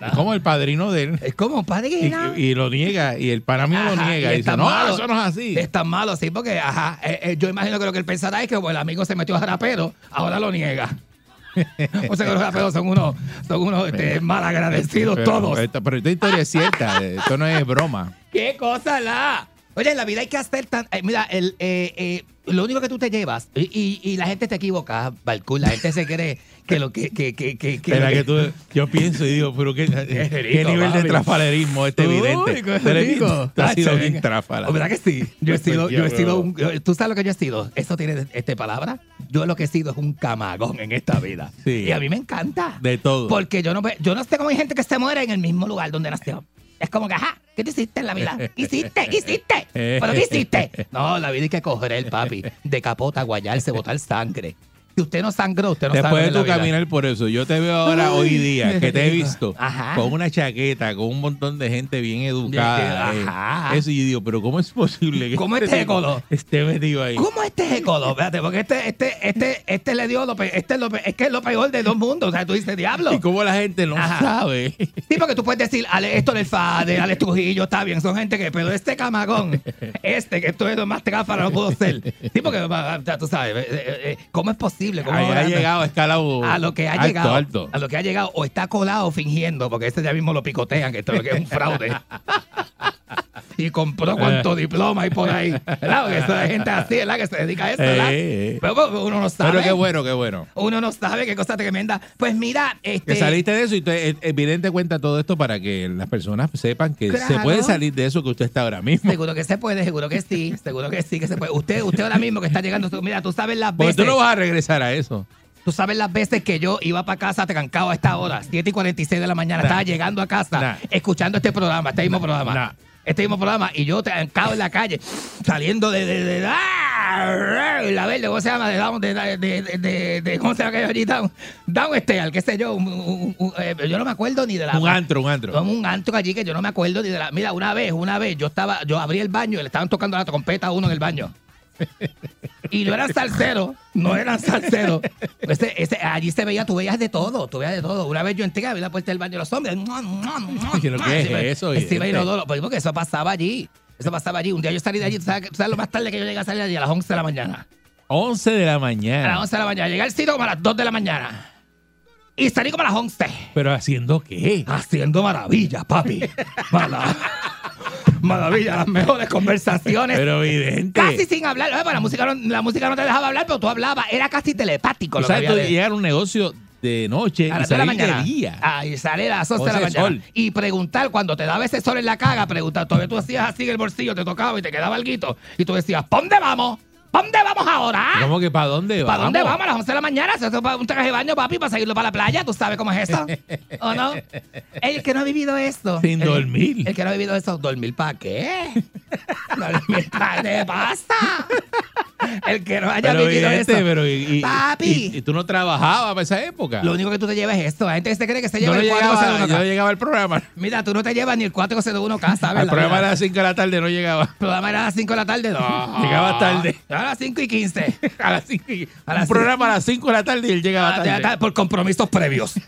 nada. Como el padrino de él. Es como que Y, lo niega, y el pana mío lo Ajá, niega. y Y es dice, tan no, malo. eso no es así. Es tan malo, sí, porque ajá, eh, eh, yo imagino que lo que él pensará es que como el amigo se metió a rapero, ahora lo niega. o sea que los raperos son unos, son unos este, malagradecidos Pero todos. esta- pero esta historia es cierta, esto no es broma. ¿Qué cosa la? Oye, en la vida hay que hacer tan. eh, mira, el, eh, eh, lo único que tú te llevas, y, y- y la gente te equivoca, Balcú, la gente se cree que lo que. que, que, que, que Espera que tú- yo pienso y digo, pero qué, qué rico, nivel de papi. trafalerismo este Uy, evidente. qué Tú rico. has sido Tacho, bien venga. tráfala. ¿Verdad que sí? Yo he sido, yo he sido un, yo- ¿Tú sabes lo que yo he sido? Eso tiene este palabra. Yo lo que he sido es un camagón en esta vida. Sí. Y a mí me encanta. De todo. Porque yo no, ve- yo no sé cómo hay gente que se muere en el mismo lugar donde nació. Es como que, ajá, ¿qué te hiciste en la vida? ¿Qué hiciste? ¿Qué hiciste? ¿Pero qué hiciste? No, la vida hay que coger el papi. De capota, guayarse, botar sangre. Usted no sangró, usted no Después de tu caminar por eso, yo te veo ahora Ay, hoy día, que te he visto Ajá. con una chaqueta, con un montón de gente bien educada. eh, Ajá. Eso y yo digo, pero ¿cómo es posible que ¿Cómo este este tipo colo? esté metido ahí? ¿Cómo este es colo? Espérate, porque este, este, este, este le dio lo pe- este es, lo pe- es que es lo peor de dos mundos. O sea, tú dices, diablo. Y cómo la gente no Ajá. sabe. Sí, porque tú puedes decir, Ale, esto del Fade, Alex Trujillo, está bien, son gente que, pero este camagón, este, que esto es lo más tráfala, no puedo ser. Sí, porque, tú sabes, eh, eh, ¿cómo es posible? ¿Cómo Ahí va ha a- llegado escalado a lo que ha alto, llegado, alto. a lo que ha llegado, o está colado fingiendo, porque este ya mismo lo picotean, que esto es un fraude. y compró cuánto diploma hay por ahí. ¿Verdad? Porque eso es gente así, ¿verdad? Que se dedica a eso, ¿verdad? Eh, eh. Pero pues, uno no sabe. Pero qué bueno, qué bueno. Uno no sabe qué cosa tremenda. Pues mira, este. Que saliste de eso y te, eh, evidente cuenta todo esto para que las personas sepan que se puede salir de eso que usted está ahora mismo. Seguro que se puede, seguro que sí, seguro que sí, que se puede. Usted, usted ahora mismo que está llegando, mira, tú sabes las Porque veces, tú no vas a regresar a eso. tú sabes las veces que yo iba para casa trancado a esta hora, 7 y 46 de la mañana, Nah. estaba llegando a casa, Nah. escuchando este programa, este mismo programa. Este mismo programa, y yo trancado en la calle, saliendo de, de, de, ¡ah! la verde, ¿cómo se llama? De, down- de, de, de, de- de- ¿cómo se llama allí? Down, down Stairs, qué sé yo, un- un- un- eh, yo no me acuerdo ni de la... Un antro, un antro. Un antro allí que yo no me acuerdo ni de la. Mira, una vez, una vez, yo estaba, yo abrí el baño y le estaban tocando la trompeta a uno en el baño. Y no eran salseros, no eran salseros. Ese, ese, allí se veía, tú veías de todo, tú veías de todo. Una vez yo entré, abrí la puerta del baño de los hombres. ¿Qué es eso, pues porque eso pasaba allí. Eso pasaba allí. Un día yo salí de allí, ¿tú sabes, tú sabes lo más tarde que yo llegué a salir de allí? A las 11 de la mañana. 11 de la A las mañana. 11 de la mañana. Llegué al sitio como a las 2 de la mañana. Y salí como a las 11. ¿Pero haciendo qué? Haciendo maravillas, papi. Mala- Maravilla, las mejores conversaciones. Pero evidente. casi sin hablar. Oye, pues la, música no, la música no te dejaba hablar, pero tú hablabas. Era casi telepático. Lo sea, que llegar a un negocio de noche a y las 2 de la salir de día. Ah, y salir a las 11 O de la mañana. sol. Y preguntar, cuando te daba ese sol en la caga, preguntar, todavía tú hacías así en el bolsillo, te tocaba y te quedaba algo. Y tú decías, ¿pa' dónde vamos? ¿Para dónde vamos ahora? ¿Cómo que para dónde ¿Para vamos? dónde vamos? A las 11 de la mañana. Eso es para un traje de baño, papi, para seguirlo para la playa. ¿Tú sabes cómo es eso? ¿O no? El que no ha vivido esto. Sin el- dormir. El que no ha vivido esto. ¿Dormir para qué? ¿Dormir para qué pasa? El que no haya Pero, vivido este, esto. pero, y, y- Papi. y- y tú no trabajabas para esa época. Lo único que tú te llevas es esto. La gente se cree que se lleva no el llegaba, 401K. yo no llegaba al programa. Mira, tú no te llevas ni el 401K, ¿sabes? La programa era a las 5 de la tarde, no llegaba. El programa era a las 5 de la tarde. No. Llegaba tarde. A las 5 y 15. A las 5 y- A las un programa a las 5 de la tarde y él llegaba Ah, tarde. ya está, Por compromisos previos.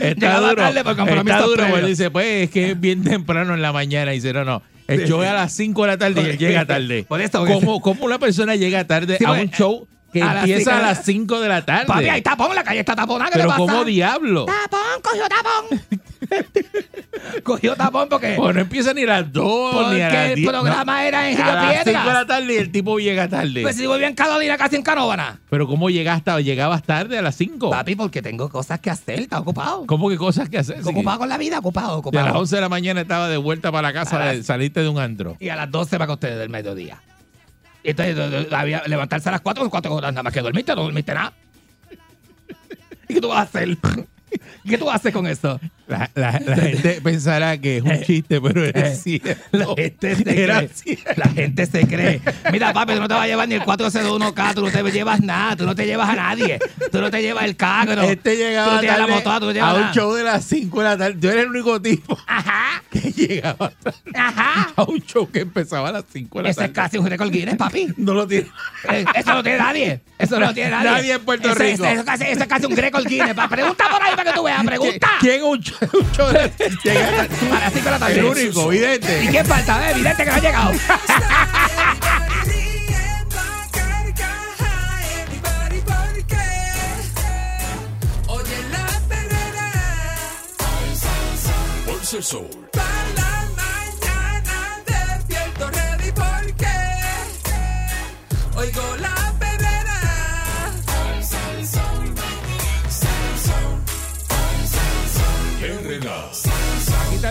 Está duro. tarde por compromisos Está duro. previos. porque dice, pues es que es bien temprano en la mañana. Y dice, no, no. El show es a las 5 de la tarde y él llega tarde. Por esto, ¿Cómo, cómo una persona llega tarde Sí, a porque- un show que a las empieza cinco a las 5 de la tarde? Papi, hay tapón, la calle está taponada. ¿Qué Pero pasa? ¿cómo diablo? Tapón, cogió tapón. cogió tapón porque, O no empieza ni a las 2 ni a porque las el 10. programa era en a Río las 5 de la Piedras. tarde y el tipo llega tarde. Pues si voy en Carolina, casi en Canóvana. Pero ¿cómo llegaste? ¿Llegabas tarde a las 5? Papi, porque tengo cosas que hacer, está ocupado. ¿Cómo que cosas que hacer? Ocupado con la vida, ocupado, Y a las ocupado. 11 de la mañana estaba de vuelta para la casa, A las- de, saliste de un antro. Y a las 12 va con ustedes del mediodía. Entonces había- levantarse a las 4 cuatro horas nada más que dormiste, no dormiste nada. ¿Y qué tú vas a hacer? ¿Qué tú haces con eso? La, la- la gente pensará que es un chiste, pero es cierto. Eh, La gente se Era cree. cierto. La gente se cree. Mira, papi, tú no te vas a llevar ni el 401K, tú no te llevas nada, tú no te llevas a nadie. Tú no te llevas el carro. Este tú llegaba no te llevas la tarde motora, tú no llevas a un nada. show de las 5 de la tarde. Yo era el único tipo Ajá, que llegaba tarde ajá. a un show que empezaba a las 5 de la Ese es tarde. casi un récord Guinness, papi. No lo tiene. Eh, Eso no tiene nadie. Eso no tiene nadie. Nadie en Puerto Rico. Eso es casi, eso es casi un récord Guinness. pa. Pregunta por ahí para que tú veas. Pregunta. ¿Quién un show, un show de llega tarde? A las 5 de la tarde. El único, ¿Y vidente. quién falta? Eh, Evidente que no ha llegado. El sol. Para la mañana despierto ready porque oigo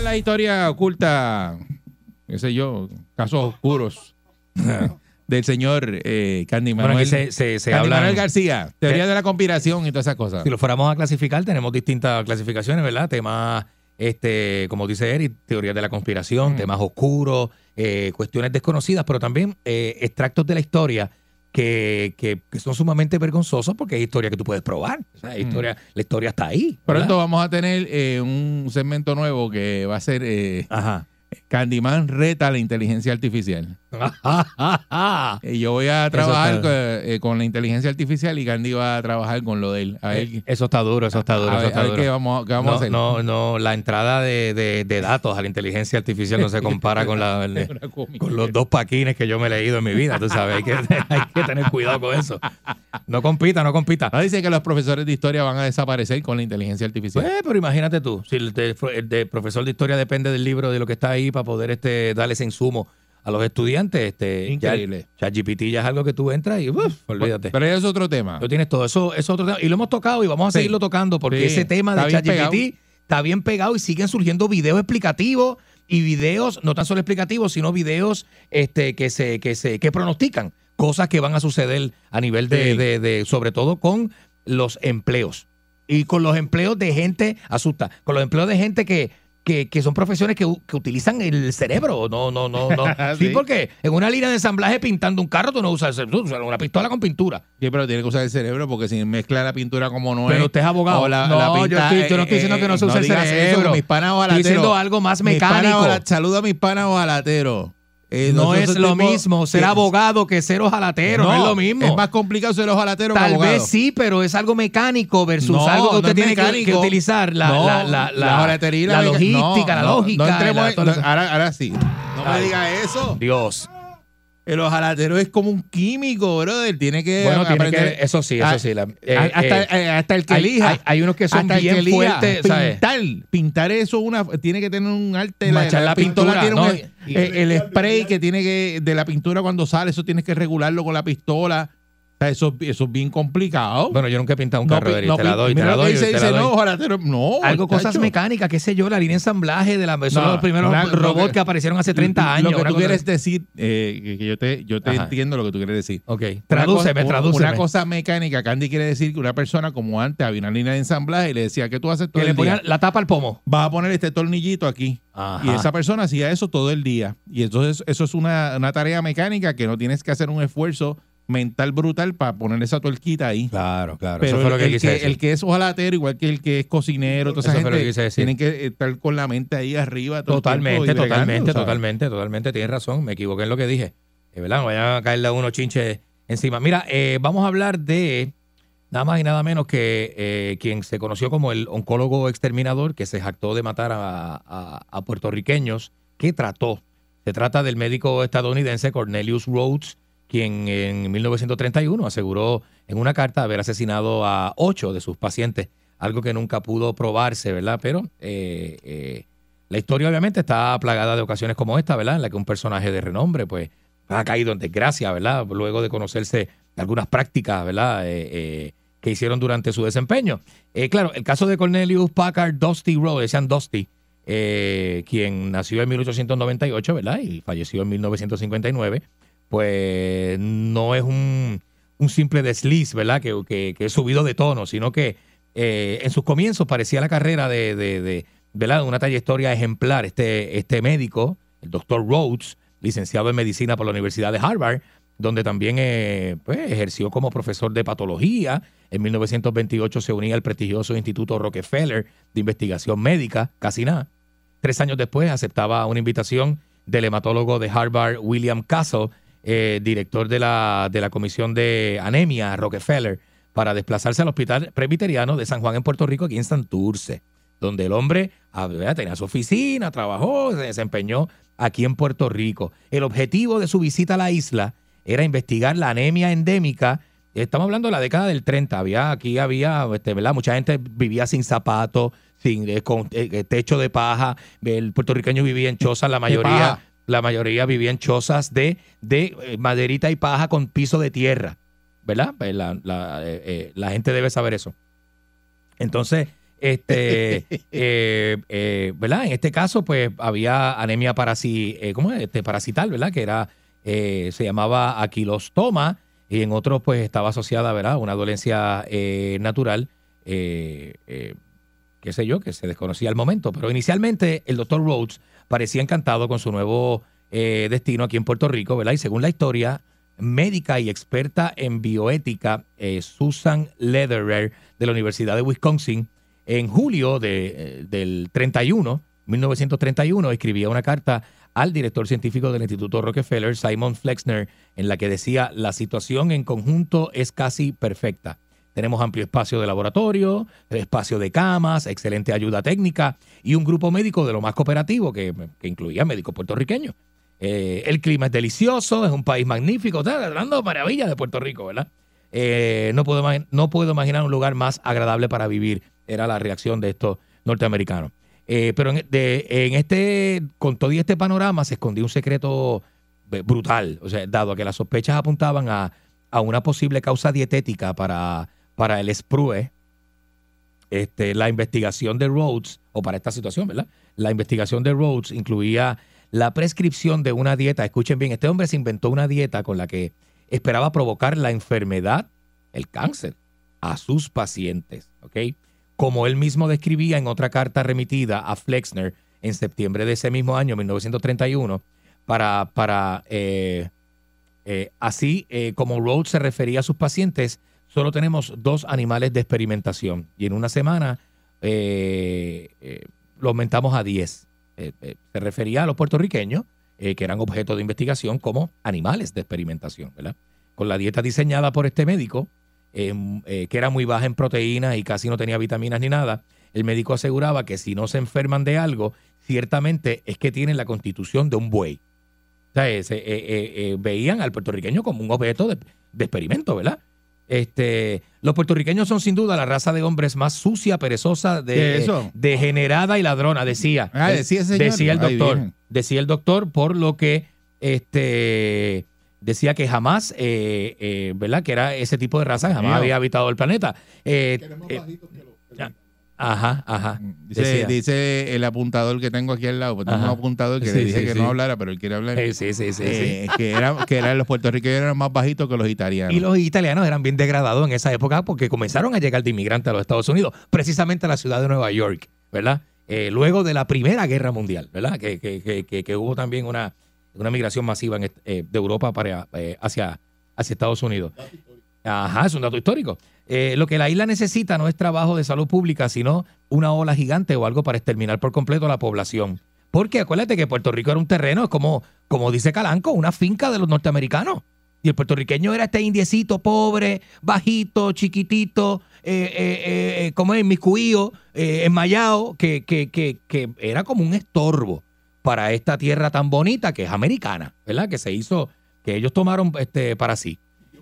la historia oculta, qué sé yo, casos oscuros del señor eh, Candy Bueno, Manuel. aquí se- se- se Candy Manuel García, teoría Eh, de la conspiración y todas esas cosas. Si lo fuéramos a clasificar, tenemos distintas clasificaciones, ¿verdad? Temas, este, como dice Eric, teorías de la conspiración, Mm. temas oscuros, eh, cuestiones desconocidas, pero también eh, extractos de la historia que, que- que son sumamente vergonzosos porque hay historia que tú puedes probar. O sea, hay Mm. historia, la historia está ahí. Pronto vamos a tener eh, un segmento nuevo que va a ser eh, Ajá. Candyman reta a la inteligencia artificial. Y yo voy a trabajar con, eh, con la inteligencia artificial y Candy va a trabajar con lo de él. A ver, Eso está duro, eso está duro, a ver- está a ver duro. qué vamos, qué vamos a no, hacer. no, no, la entrada de, de- de datos a la inteligencia artificial no se compara con, la, cómica. con los dos paquines que yo me he leído en mi vida, tú sabes, hay que, hay que tener cuidado con eso. No compita, no compita. No dice que los profesores de historia van a desaparecer con la inteligencia artificial. Pues, pero imagínate tú, si el, de- el de profesor de historia depende del libro, de lo que está ahí para poder este, darle ese insumo a los estudiantes, este, Increíble. ChatGPT ya es algo que tú entras y uf, olvídate. Pero ya es otro tema. Lo tienes todo, eso eso es otro tema. Y lo hemos tocado y vamos a Sí. seguirlo tocando porque Sí, ese tema de está ChatGPT está bien pegado y siguen surgiendo videos explicativos y videos, no tan solo explicativos, sino videos este, que se, que se, que pronostican cosas que van a suceder a nivel de, Sí. de- de- sobre todo con los empleos. Y con los empleos de gente, asusta, con los empleos de gente que, que, que son profesiones que, que utilizan el cerebro. No, no, no, no. sí, Sí. porque en una línea de ensamblaje pintando un carro, tú no usas el- tú usas una pistola con pintura. Sí, pero tiene que usar el cerebro porque si mezcla la pintura como no es. Pero usted es abogado. la- no, la yo, pinta, estoy, yo no estoy eh, diciendo que no eh, se use el digas eso, cerebro. mis panas estoy diciendo algo más Mis mecánico. ojala- Saludo a mis panas ojalateros. Eh, no es lo tipo- mismo ser que- abogado que ser ojalatero. No, es lo mismo. Es más complicado ser ojalatero que Tal abogado. vez sí, pero es algo mecánico versus No, algo que usted tiene que- utilizar. La, No, la, la, la la logística, no, la lógica. no entremos la- ahora, ahora sí. No me diga eso. Dios. El ojalatero es como un químico, brother. Tiene que Bueno, tiene aprender. que, eso sí, eso sí. la- eh, hasta, eh, eh, hasta el que hay- elija. hay- hay unos que son Hasta el bien fuertes, ¿sabes? Pintar, pintar eso una, tiene que tener un arte. Machar la pintura, tiene un- ¿no? eh, el, spray que tiene que, de la pintura cuando sale, eso tienes que regularlo con la pistola. O sea, eso, eso es bien complicado. Bueno, yo nunca he pintado un No, carro de pi- gris, no, te la doy, te la doy, dice, te la dice, doy. no, no. Algo, cosas mecánicas, qué sé yo, la línea de ensamblaje de la, son No, los primeros robots que- que, aparecieron hace 30 años. Lo que tú quieres decir, eh, que, yo te, yo te Ajá. entiendo lo que tú quieres decir. Ok, tradúceme, tradúceme. Una cosa mecánica, Candy quiere decir que una persona como antes había una línea de ensamblaje y le decía, ¿qué tú haces todo que le día? ponían la tapa al pomo. Vas a poner este tornillito aquí. Ajá. Y esa persona hacía eso todo el día. Y entonces eso es una, una tarea mecánica que no tienes que hacer un esfuerzo mental brutal para poner esa tuerquita ahí. Claro, claro. Pero eso fue lo que el quise que, decir. el que es ojalatero, igual que el que es cocinero, toda esa Eso fue lo que quise decir. tienen que estar con la mente ahí arriba. todo el Totalmente, bregando, totalmente, totalmente, totalmente. Tienes razón, me equivoqué en lo que dije. Es verdad, no vayan a caerle a uno chinche encima. Mira, eh, vamos a hablar de nada más y nada menos que eh, quien se conoció como el oncólogo exterminador que se jactó de matar a, a- a puertorriqueños que trató. Se trata del médico estadounidense Cornelius Rhodes, quien en 1931 aseguró en una carta haber asesinado a ocho de sus pacientes, algo que nunca pudo probarse, ¿verdad? Pero eh, eh, la historia obviamente está plagada de ocasiones como esta, ¿verdad? En la que un personaje de renombre, pues, ha caído en desgracia, ¿verdad? Luego de conocerse algunas prácticas, ¿verdad? Eh, eh, que hicieron durante su desempeño. Claro, el caso de Cornelius Packard Dusty Rhodes, decían Dusty, quien nació en 1898, ¿verdad? Y falleció en 1959, pues no es un, un simple desliz, ¿verdad? Que, que, que es subido de tono, sino que eh, en sus comienzos parecía la carrera de, de, de, ¿verdad? una trayectoria ejemplar. Este, este médico, el doctor Rhodes, licenciado en medicina por la Universidad de Harvard, donde también eh, pues, ejerció como profesor de patología. En 1928 se unía al prestigioso Instituto Rockefeller de Investigación Médica, casi nada. Tres años después aceptaba una invitación del hematólogo de Harvard, William Castle, eh, director de la, de la Comisión de Anemia Rockefeller, para desplazarse al Hospital Presbiteriano de San Juan en Puerto Rico, aquí en Santurce, donde el hombre ah, tenía su oficina, trabajó, se desempeñó aquí en Puerto Rico. El objetivo de su visita a la isla era investigar la anemia endémica. Estamos hablando de la década del 30. Había, aquí había, este, ¿verdad? Mucha gente vivía sin zapatos, sin eh, con eh, techo de paja. El puertorriqueño vivía en chozas, la mayoría. La mayoría vivía en chozas de, de eh, maderita y paja con piso de tierra. ¿Verdad? Pues La, la, eh, eh, la gente debe saber eso. Entonces, este, eh, eh, ¿verdad? En este caso, pues había anemia parasi, eh, ¿cómo es? Este, parasital, ¿verdad? Que era, eh, se llamaba aquilostoma y en otros, pues estaba asociada, ¿verdad? A una dolencia eh, natural, eh, eh, qué sé yo, que se desconocía al momento. Pero inicialmente el doctor Rhodes parecía encantado con su nuevo eh, destino aquí en Puerto Rico, ¿verdad? Y según la historia médica y experta en bioética, eh, Susan Lederer de la Universidad de Wisconsin, en julio de, eh, del 31, 1931, escribía una carta al director científico del Instituto Rockefeller, Simon Flexner, en la que decía, la situación en conjunto es casi perfecta. Tenemos amplio espacio de laboratorio, espacio de camas, excelente ayuda técnica y un grupo médico de lo más cooperativo que, que incluía médicos puertorriqueños. Eh, el clima es delicioso, es un país magnífico, está hablando maravillas de Puerto Rico, ¿verdad? Eh, no, puedo, no puedo imaginar un lugar más agradable para vivir, era la reacción de estos norteamericanos. Eh, pero en, este, con todo y este panorama se escondía un secreto brutal, o sea, dado que las sospechas apuntaban a, a una posible causa dietética para, para el sprue, este, la investigación de Rhodes, o para esta situación, ¿verdad? La investigación de Rhodes incluía la prescripción de una dieta. Escuchen bien, este hombre se inventó una dieta con la que esperaba provocar la enfermedad, el cáncer, a sus pacientes, ¿ok? Como él mismo describía en otra carta remitida a Flexner en septiembre de ese mismo año, 1931, para, para eh, eh, así eh, como Rhodes se refería a sus pacientes, solo tenemos dos animales de experimentación y en una semana eh, eh, lo aumentamos a 10. Eh, se refería a los puertorriqueños que eran objeto de investigación como animales de experimentación, ¿verdad? Con la dieta diseñada por este médico, eh, que era muy baja en proteínas y casi no tenía vitaminas ni nada, el médico aseguraba que si no se enferman de algo, ciertamente es que tienen la constitución de un buey. O sea, se- veían al puertorriqueño como un objeto de, de experimento, ¿verdad? Este, los puertorriqueños son sin duda la raza de hombres más sucia, perezosa, ¿Qué de, eso? degenerada y ladrona, decía. Ah, El- decía señor. Decía el doctor. Decía el doctor, por lo que este decía que jamás, eh, eh, ¿verdad? Que era ese tipo de raza, jamás Mío. había habitado el planeta. Eh, eh, ya. Ajá, ajá. Dice, Decía. dice el apuntador que tengo aquí al lado, pues tengo un apuntador que Sí, le dije sí, que sí. no hablara, pero él quiere hablar. Sí, sí, sí, Eh, Que, era, que eran los puertorriqueños eran más bajitos que los italianos. Y los italianos eran bien degradados en esa época porque comenzaron a llegar de inmigrantes a los Estados Unidos, precisamente a la ciudad de Nueva York, ¿verdad? Eh, luego de la Primera Guerra Mundial, ¿verdad? Que, que- que- que- que hubo también una, una migración masiva en eh, de Europa para, eh, hacia, hacia Estados Unidos. Ajá, es un dato histórico. Eh, lo que la isla necesita no es trabajo de salud pública, sino una ola gigante o algo para exterminar por completo la población. Porque acuérdate que Puerto Rico era un terreno, es como, como dice Calanco, una finca de los norteamericanos. Y el puertorriqueño era este indiecito pobre, bajito, chiquitito, eh, eh, eh, como es, miscuío, enmayado, que, que, que, que era como un estorbo para esta tierra tan bonita que es americana, ¿verdad? Que se hizo, que ellos tomaron este, para sí.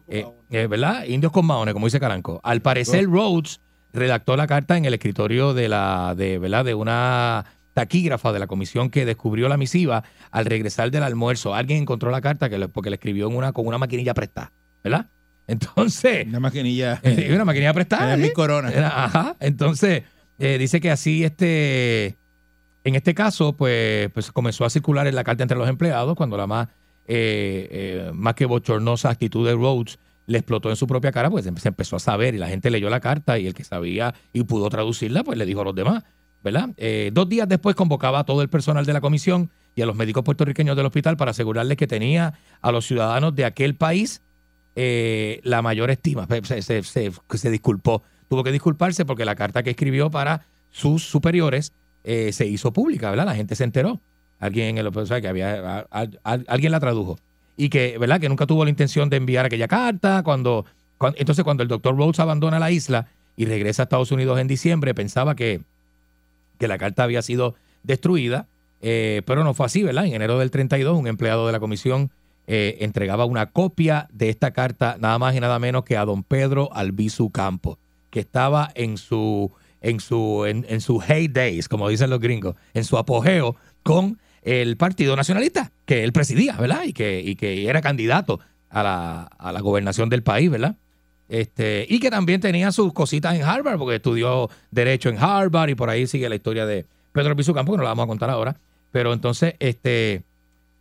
Eh, eh, ¿Verdad? Indios con maones, como dice Caranco. Al parecer, Rhodes redactó la carta en el escritorio de la, de, ¿verdad? De una taquígrafa de la comisión que descubrió la misiva al regresar del almuerzo. Alguien encontró la carta que le- porque la escribió en una, con una maquinilla prestada, ¿verdad? Entonces, Una maquinilla. eh, una maquinilla prestada. Era ¿sí? mi corona. Era- ajá. Entonces, eh, dice que así, este, en este caso, pues, pues comenzó a circular en la carta entre los empleados cuando la más, eh, eh, más que bochornosa actitud de Rhodes le explotó en su propia cara, pues se empezó a saber y la gente leyó la carta y el que sabía y pudo traducirla, pues le dijo a los demás, ¿verdad? Eh, dos días después convocaba a todo el personal de la comisión y a los médicos puertorriqueños del hospital para asegurarles que tenía a los ciudadanos de aquel país eh, la mayor estima. Se, se- se- se disculpó. Tuvo que disculparse porque la carta que escribió para sus superiores eh, se hizo pública, ¿verdad? La gente se enteró. Alguien, en el- o que había, alguien la tradujo. Y que, ¿verdad? Que nunca tuvo la intención de enviar aquella carta. Cuando, cuan- entonces, cuando el doctor Rhodes abandona la isla y regresa a Estados Unidos en diciembre, pensaba que, que la carta había sido destruida, eh, pero no fue así, ¿verdad? En enero del 32, un empleado de la comisión eh, entregaba una copia de esta carta, nada más y nada menos que a don Pedro Albizu Campo, que estaba en su, en su, en, en su heydays, como dicen los gringos, en su apogeo con el Partido Nacionalista, que él presidía, ¿verdad? Y que, y que era candidato a la, a la gobernación del país, ¿verdad? Este, y que también tenía sus cositas en Harvard, porque estudió Derecho en Harvard y por ahí sigue la historia de Pedro Albizu Campo, que no la vamos a contar ahora. Pero entonces, este,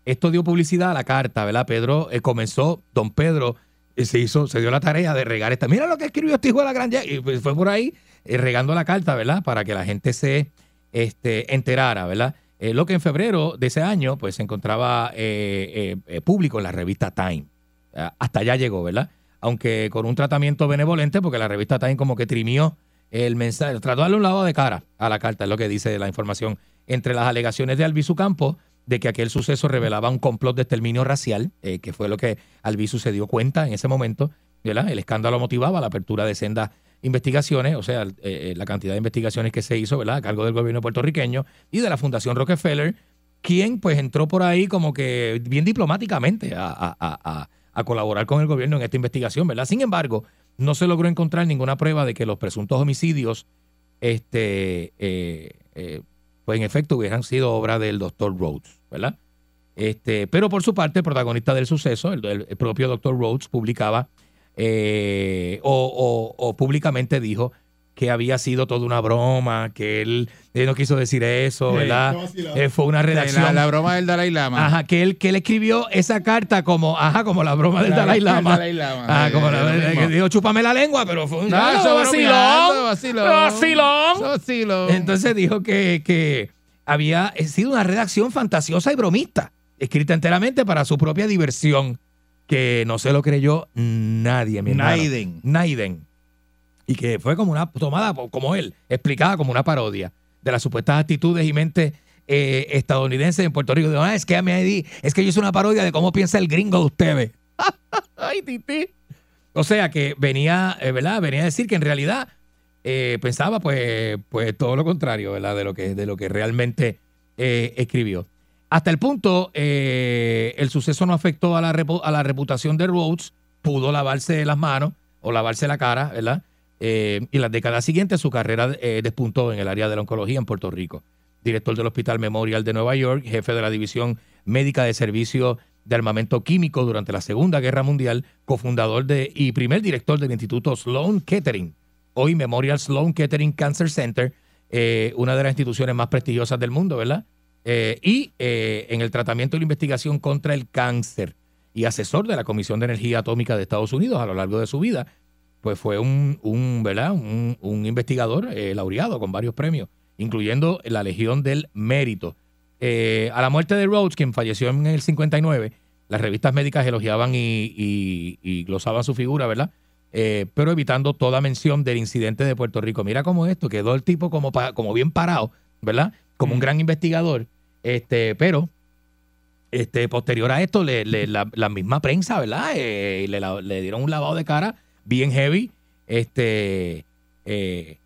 esto dio publicidad a la carta, ¿verdad? Pedro eh, comenzó, don Pedro eh, se hizo, se dio la tarea de regar esta. Mira lo que escribió este hijo de la gran Y fue por ahí eh, regando la carta, ¿verdad? Para que la gente se este, enterara, ¿verdad? Eh, lo que en febrero de ese año, pues se encontraba eh, eh, eh, público en la revista Time. Ah, Hasta allá llegó, ¿verdad? Aunque con un tratamiento benevolente, porque la revista Time como que trimió el mensaje, trató de darle un lado de cara a la carta, es lo que dice la información, entre las alegaciones de Albizu Campos de que aquel suceso revelaba un complot de exterminio racial, que fue lo que Albizu se dio cuenta en ese momento, El escándalo motivaba la apertura de sendas investigaciones, o sea, eh, eh, la cantidad de investigaciones que se hizo, ¿verdad? A cargo del gobierno puertorriqueño y de la Fundación Rockefeller, quien pues entró por ahí como que bien diplomáticamente a, a- a- a- colaborar con el gobierno en esta investigación, ¿verdad? Sin embargo, no se logró encontrar ninguna prueba de que los presuntos homicidios, este, eh, eh, pues en efecto hubieran sido obra del doctor Rhodes, ¿verdad? Este, pero por su parte, el protagonista del suceso, el- el propio doctor Rhodes, publicaba eh, o, o- o públicamente dijo que había sido toda una broma, que él, él no quiso decir eso, Sí, ¿verdad? no. Eh, fue una redacción. La, la broma del Dalai Lama. Ajá, que él, que él escribió esa carta como, ajá, como la broma del La- Dalai Lama. Dalai Lama. Ajá, Sí, como es la, que dijo, chúpame la lengua, pero fue un No, Ah, eso vacilón. vacilón. Vacilón. Entonces dijo que, que había sido una redacción fantasiosa y bromista, escrita enteramente para su propia diversión, que no se lo creyó nadie, mi hermano. Naiden. Naiden. Y que fue como una tomada, como él, explicada como una parodia de las supuestas actitudes y mentes eh, estadounidenses en Puerto Rico. Digo, ah, es que me es que yo hice una parodia de cómo piensa el gringo de ustedes. Ay, titi. O sea que venía, eh, ¿verdad? Venía a decir que en realidad eh, pensaba pues, pues todo lo contrario, ¿verdad? De lo que, de lo que realmente escribió. Hasta el punto, eh, el suceso no afectó a la, a la reputación de Rhodes, pudo lavarse las manos o lavarse la cara, ¿verdad? Eh, y las décadas siguientes su carrera eh, despuntó en el área de la oncología en Puerto Rico. Director del Hospital Memorial de Nueva York, jefe de la División Médica de Servicio de armamento químico durante la Segunda Guerra Mundial, cofundador de, y primer director del Instituto Sloan Kettering, hoy Memorial Sloan Kettering Cancer Center, una de las instituciones más prestigiosas del mundo, ¿verdad? Eh, y eh, en el tratamiento y la investigación contra el cáncer y asesor de la Comisión de Energía Atómica de Estados Unidos a lo largo de su vida, pues fue un, un ¿verdad? Un, investigador eh, laureado con varios premios, incluyendo la Legión del Mérito. A la muerte de Rhodes, quien falleció en el 59, las revistas médicas elogiaban y, y- glosaban su figura, ¿verdad? Pero evitando toda mención del incidente de Puerto Rico. Mira cómo esto, quedó el tipo como, como bien parado, ¿verdad? Como un gran investigador, este, pero este, posterior a esto, le, le- la, la misma prensa, ¿verdad? Eh, le, la- le dieron un lavado de cara bien heavy este, eh,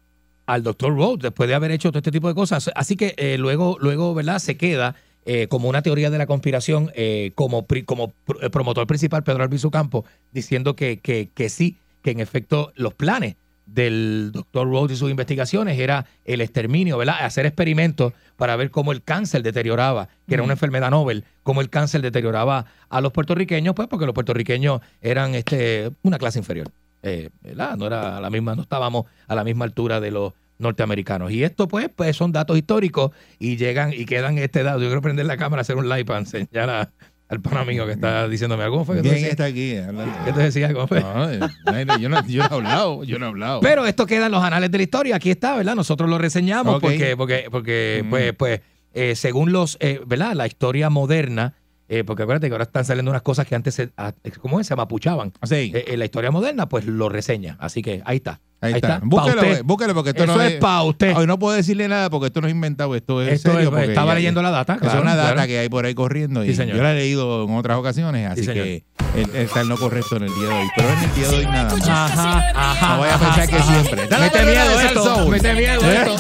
al doctor Rhodes después de haber hecho todo este tipo de cosas. Así que eh, luego, luego, ¿verdad? Se queda eh, como una teoría de la conspiración, como, pri- como pr- promotor principal Pedro Albizu Campo, diciendo que, que, que sí, que en efecto los planes del doctor Rhodes y sus investigaciones era el exterminio, ¿verdad? Hacer experimentos para ver cómo el cáncer deterioraba, que era una enfermedad Nobel, cómo el cáncer deterioraba a los puertorriqueños, pues porque los puertorriqueños eran este, una clase inferior, eh, ¿verdad? No era a la misma, no estábamos a la misma altura de los norteamericanos. Y esto, pues, pues son datos históricos y llegan y quedan este dato. Yo quiero prender la cámara, hacer un live para enseñar a- al pana amigo que está diciéndome, ¿cómo fue que tú ¿Quién está aquí hablando? ¿Qué te decía? ¿Cómo fue? No, eh, yo, no, yo no he hablado, yo no he hablado. Pero esto queda en los anales de la historia. Aquí está, ¿verdad? Nosotros lo reseñamos porque, porque, porque Mm. pues, pues eh, según los, eh, ¿verdad? La historia moderna, eh, porque acuérdate que ahora están saliendo unas cosas que antes, se, ah, ¿cómo es? Se mapuchaban. Sí. Eh, eh, la historia moderna, pues lo reseña. Así que ahí está. Ahí, está. Pa' Búsquelo, usted. búsquelo, porque esto Eso no es pa' usted. Hoy no puedo decirle nada porque esto no es inventado, esto es Esto serio. es- porque estaba leyendo la data, Es claro, una data claro. que hay por ahí corriendo y Sí, señor. yo la he leído en otras ocasiones, así Sí, que está en lo correcto en el día de hoy. Pero en el día de hoy nada más. Ajá, ajá. No voy a ajá, pensar que ajá. siempre. Dale Mete miedo esto. Mete miedo ¿Eh? esto.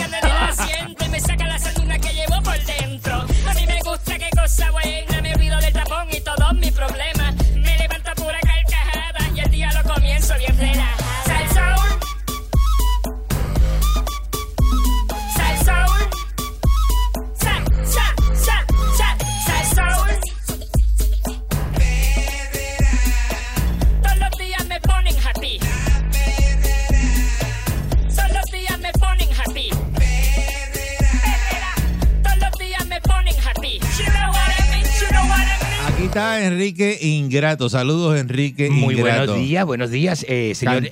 Enrique Ingrato. Saludos, Enrique Muy Ingrato. buenos días, buenos días, eh, señor Eric.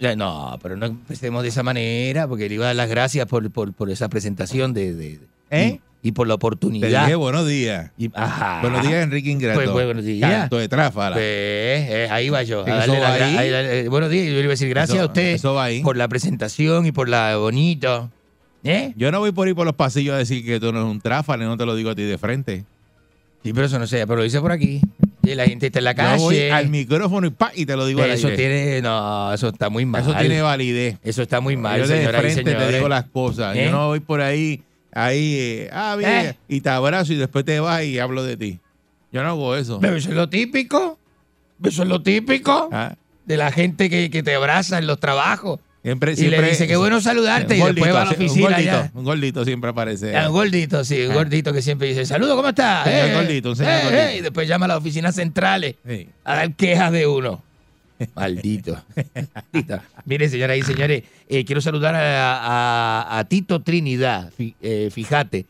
Eh, No, pero no empecemos de esa manera, porque le iba a dar las gracias por, por, por esa presentación de, de- ¿Eh? y, y por la Te oportunidad. dije buenos días. Y- ajá. Buenos días, Enrique Ingrato. Pues, buenos días. Canto de tráfala. Pues, eh, ahí va yo. a darle va ahí. ahí, eh, buenos días, yo le iba a decir gracias Eso- a usted por la presentación y por la bonito. Yo no voy por ahí por los pasillos a decir que tú no eres un tráfala, no te lo digo a ti de frente. Sí, pero eso no sé, pero lo hice por aquí. Y la gente está en la Yo voy calle. al micrófono y pa, y te lo digo al eso aire. tiene, no, eso está muy mal. Eso tiene validez. Eso está muy mal, Yo de señoras y frente te señores. digo las cosas. ¿Eh? Yo no voy por ahí, ahí, eh, ah, bien, ¿Eh? y te abrazo y después te vas y hablo de ti. Yo no hago eso. Pero eso es lo típico. Eso es lo típico Ah, de la gente que, que te abraza en los trabajos. Siempre, Y le dice, qué bueno saludarte. Y después va a la sí, un oficina. gordito, un gordito siempre aparece. Ah, Un gordito, sí, un Ah. gordito que siempre dice, saludo, ¿cómo estás? Sí, un gordito, un señor eh, gordito. eh", Y después llama a las oficinas centrales Sí. a dar quejas de uno. Maldito. Maldito. Mire, señoras y señores, eh, quiero saludar a, a- a Tito Trinidad. Eh, fíjate,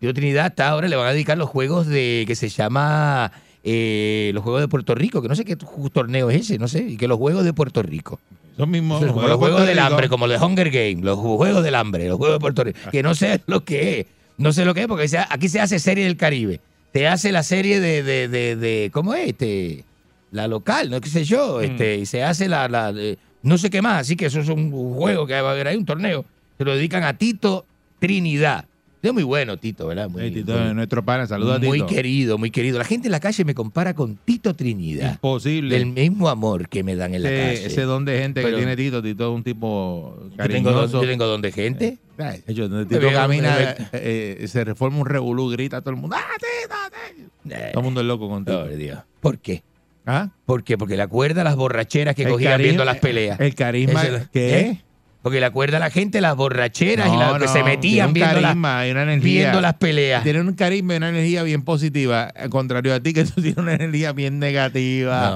Tito Trinidad hasta ahora le van a dedicar los juegos de que se llama eh, los Juegos de Puerto Rico, que no sé qué torneo es ese, no sé, y que los Juegos de Puerto Rico. Son mismos. Como los Juegos del Hambre, como los de Hunger Games, los Juegos del Hambre, los Juegos de Puerto Rico, que no sé lo que es, no sé lo que es, porque aquí se hace serie del Caribe, te hace la serie de, de, de, de- ¿cómo es? Este, la local, no qué sé yo, Mm. este, y se hace la, la de- no sé qué más, así que eso es un juego que va a haber ahí, un torneo, se lo dedican a Tito Trinidad. Es muy bueno, Tito, ¿verdad? Muy, Sí, Tito, muy- nuestro pana, saluda a Tito. muy querido, muy querido. La gente en la calle me compara con Tito Trinidad. Imposible. Del mismo amor que me dan en la ese, calle. ese don de gente Pero- que tiene Tito, Tito es un tipo Yo tengo, cariñoso. don- yo tengo don de gente. Ay, Tito Me veo- camina, eh, eh, se reforma un revolú, grita a todo el mundo. ¡Ah, Tito, Tito! Eh, Todo el mundo es loco con Tito. Dios. ¿Por qué? ¿Ah? ¿Por qué? Porque le acuerda las borracheras que El cogían carisma- viendo las peleas. El carisma Ese- que ¿eh? Porque le acuerda a la gente las borracheras y las que no, se metían tiene un viendo, la- carisma y una energía. viendo las peleas. Tiene un carisma y una energía bien positiva, al contrario a ti que tú tienes una energía bien negativa,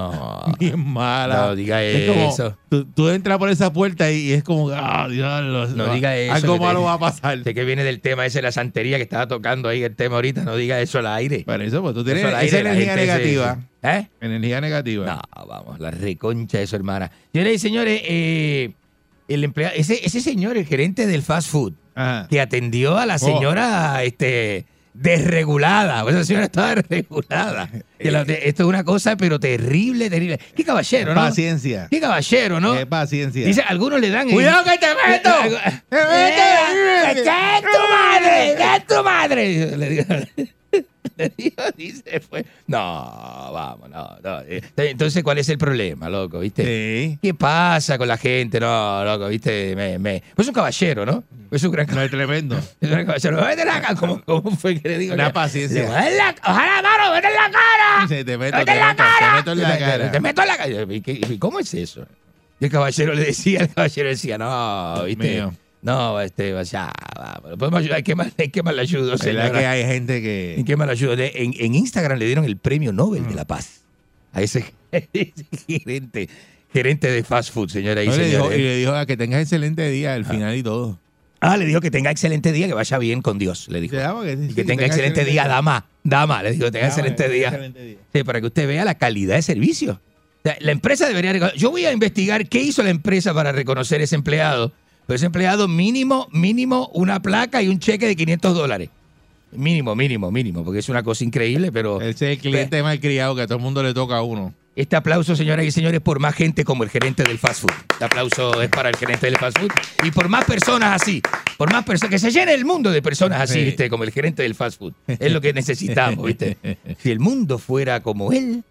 No. bien mala. No diga Es como, eso. Tú, tú entras por esa puerta y, y es como, ah, diablo, No va- diga eso. Algo te- malo va a pasar. Sé que viene del tema ese de la santería que estaba tocando ahí el tema ahorita. No diga eso al aire. Por eso, pues tú tienes esa aire, la energía se- negativa. ¿Eh? Energía negativa. No, vamos, la reconcha de su hermana. Señores y señores, eh, el empleado, ese, ese señor, el gerente del fast food, Ajá. que atendió a la señora este, desregulada. Esa señora estaba desregulada. La- esto es una cosa, pero terrible, terrible. Qué caballero, ¿no? Paciencia. Qué caballero, ¿no? Qué paciencia. Dice, algunos le dan. el- ¡Cuidado que te meto! Eh, eh, ¿Qué es tu madre? ¿Qué es tu madre? Digo, digo, dice, fue. No, vamos, no, no. Eh, Entonces, ¿cuál es el problema, loco? ¿Viste? Sí. ¿Qué pasa con la gente? No, loco, ¿viste? Me, me... Pues es un caballero, ¿no? Es un gran No es tremendo. es un caballero. Vete la cara. ¿Cómo, ¿Cómo fue que le digo? Una Le- paciencia. le digo, "Vete la- Ojalá, mano, vete en la cara. Sí, te meto, Vete te en la cara. te meto en la Te- te- cara. Te meto en la cara. ¿Y qué- y ¿Cómo es eso? Y el caballero le decía, el caballero decía, no, ¿viste? Mío. No, este, ya, vamos, podemos ayudar. ¿Qué más, qué más le ayudo, ¿Verdad señora? que hay gente ¿En que... qué más le ayudo? De- En, en Instagram le dieron el premio Nobel de la Paz a ese, gerente, gerente de fast food, señora y No, le dijo, señores. y le dijo "Ah, que tengas excelente día al final y todo. Ah, le dijo que tenga excelente día, que vaya bien con Dios, le dijo. Sí, ah, que tenga excelente día, dama. Dama, le digo, que tenga Dama, excelente tenga día. excelente día. Sí, para que usted vea la calidad de servicio. O sea, la empresa debería... Yo voy a investigar qué hizo la empresa para reconocer ese empleado. Pero ese empleado mínimo, mínimo, una placa y un cheque de 500 dólares. Mínimo, mínimo, mínimo, porque es una cosa increíble, pero Ese es el cliente malcriado que a todo el mundo le toca a uno. este aplauso, señoras y señores, por más gente como el gerente del fast food. Este aplauso es para el gerente del fast food y por más personas así, por más personas, que se llene el mundo de personas así, Sí. ¿viste? Como el gerente del fast food. Es lo que necesitamos, ¿viste? Si el mundo fuera como él,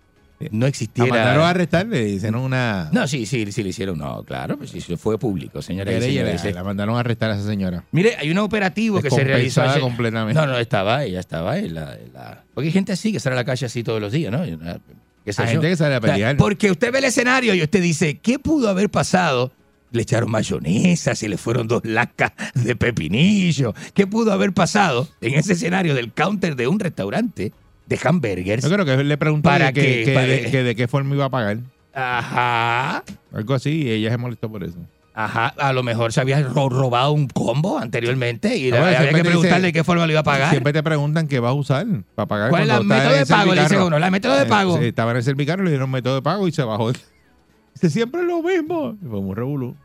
no A existiera... mandaron a arrestar, le hicieron una... No, sí, sí, sí le hicieron. No, claro, pues sí, fue público, señora y querella, señores. la, mandaron a arrestar a esa señora. Mire, hay un operativo que se realizó ayer. completamente. No, no, estaba ella, estaba en la, en la- Porque hay gente así que sale a la calle así todos los días, ¿no? Hay gente que sale a O sea, pelear. porque usted ve el escenario y usted dice, ¿qué pudo haber pasado? Le echaron mayonesa, se le fueron dos lacas de pepinillo. ¿Qué pudo haber pasado en ese escenario del counter de un restaurante de hamburgers? Yo creo que le preguntó ¿Para que, que- Para- de, que de qué forma iba a pagar. Ajá. Algo así, y ella se molestó por eso. Ajá, a lo mejor se había ro- robado un combo anteriormente y Ah, bueno, había que preguntarle dice- de qué forma lo iba a pagar. Siempre te preguntan qué vas a usar para pagar. ¿Cuál es estás método de pago? Le dice uno, ¿la método de Eh, pago? sí, estaba en el servicarro, le dieron método de pago y se bajó. Dice, siempre es lo mismo. Y fue un revolú.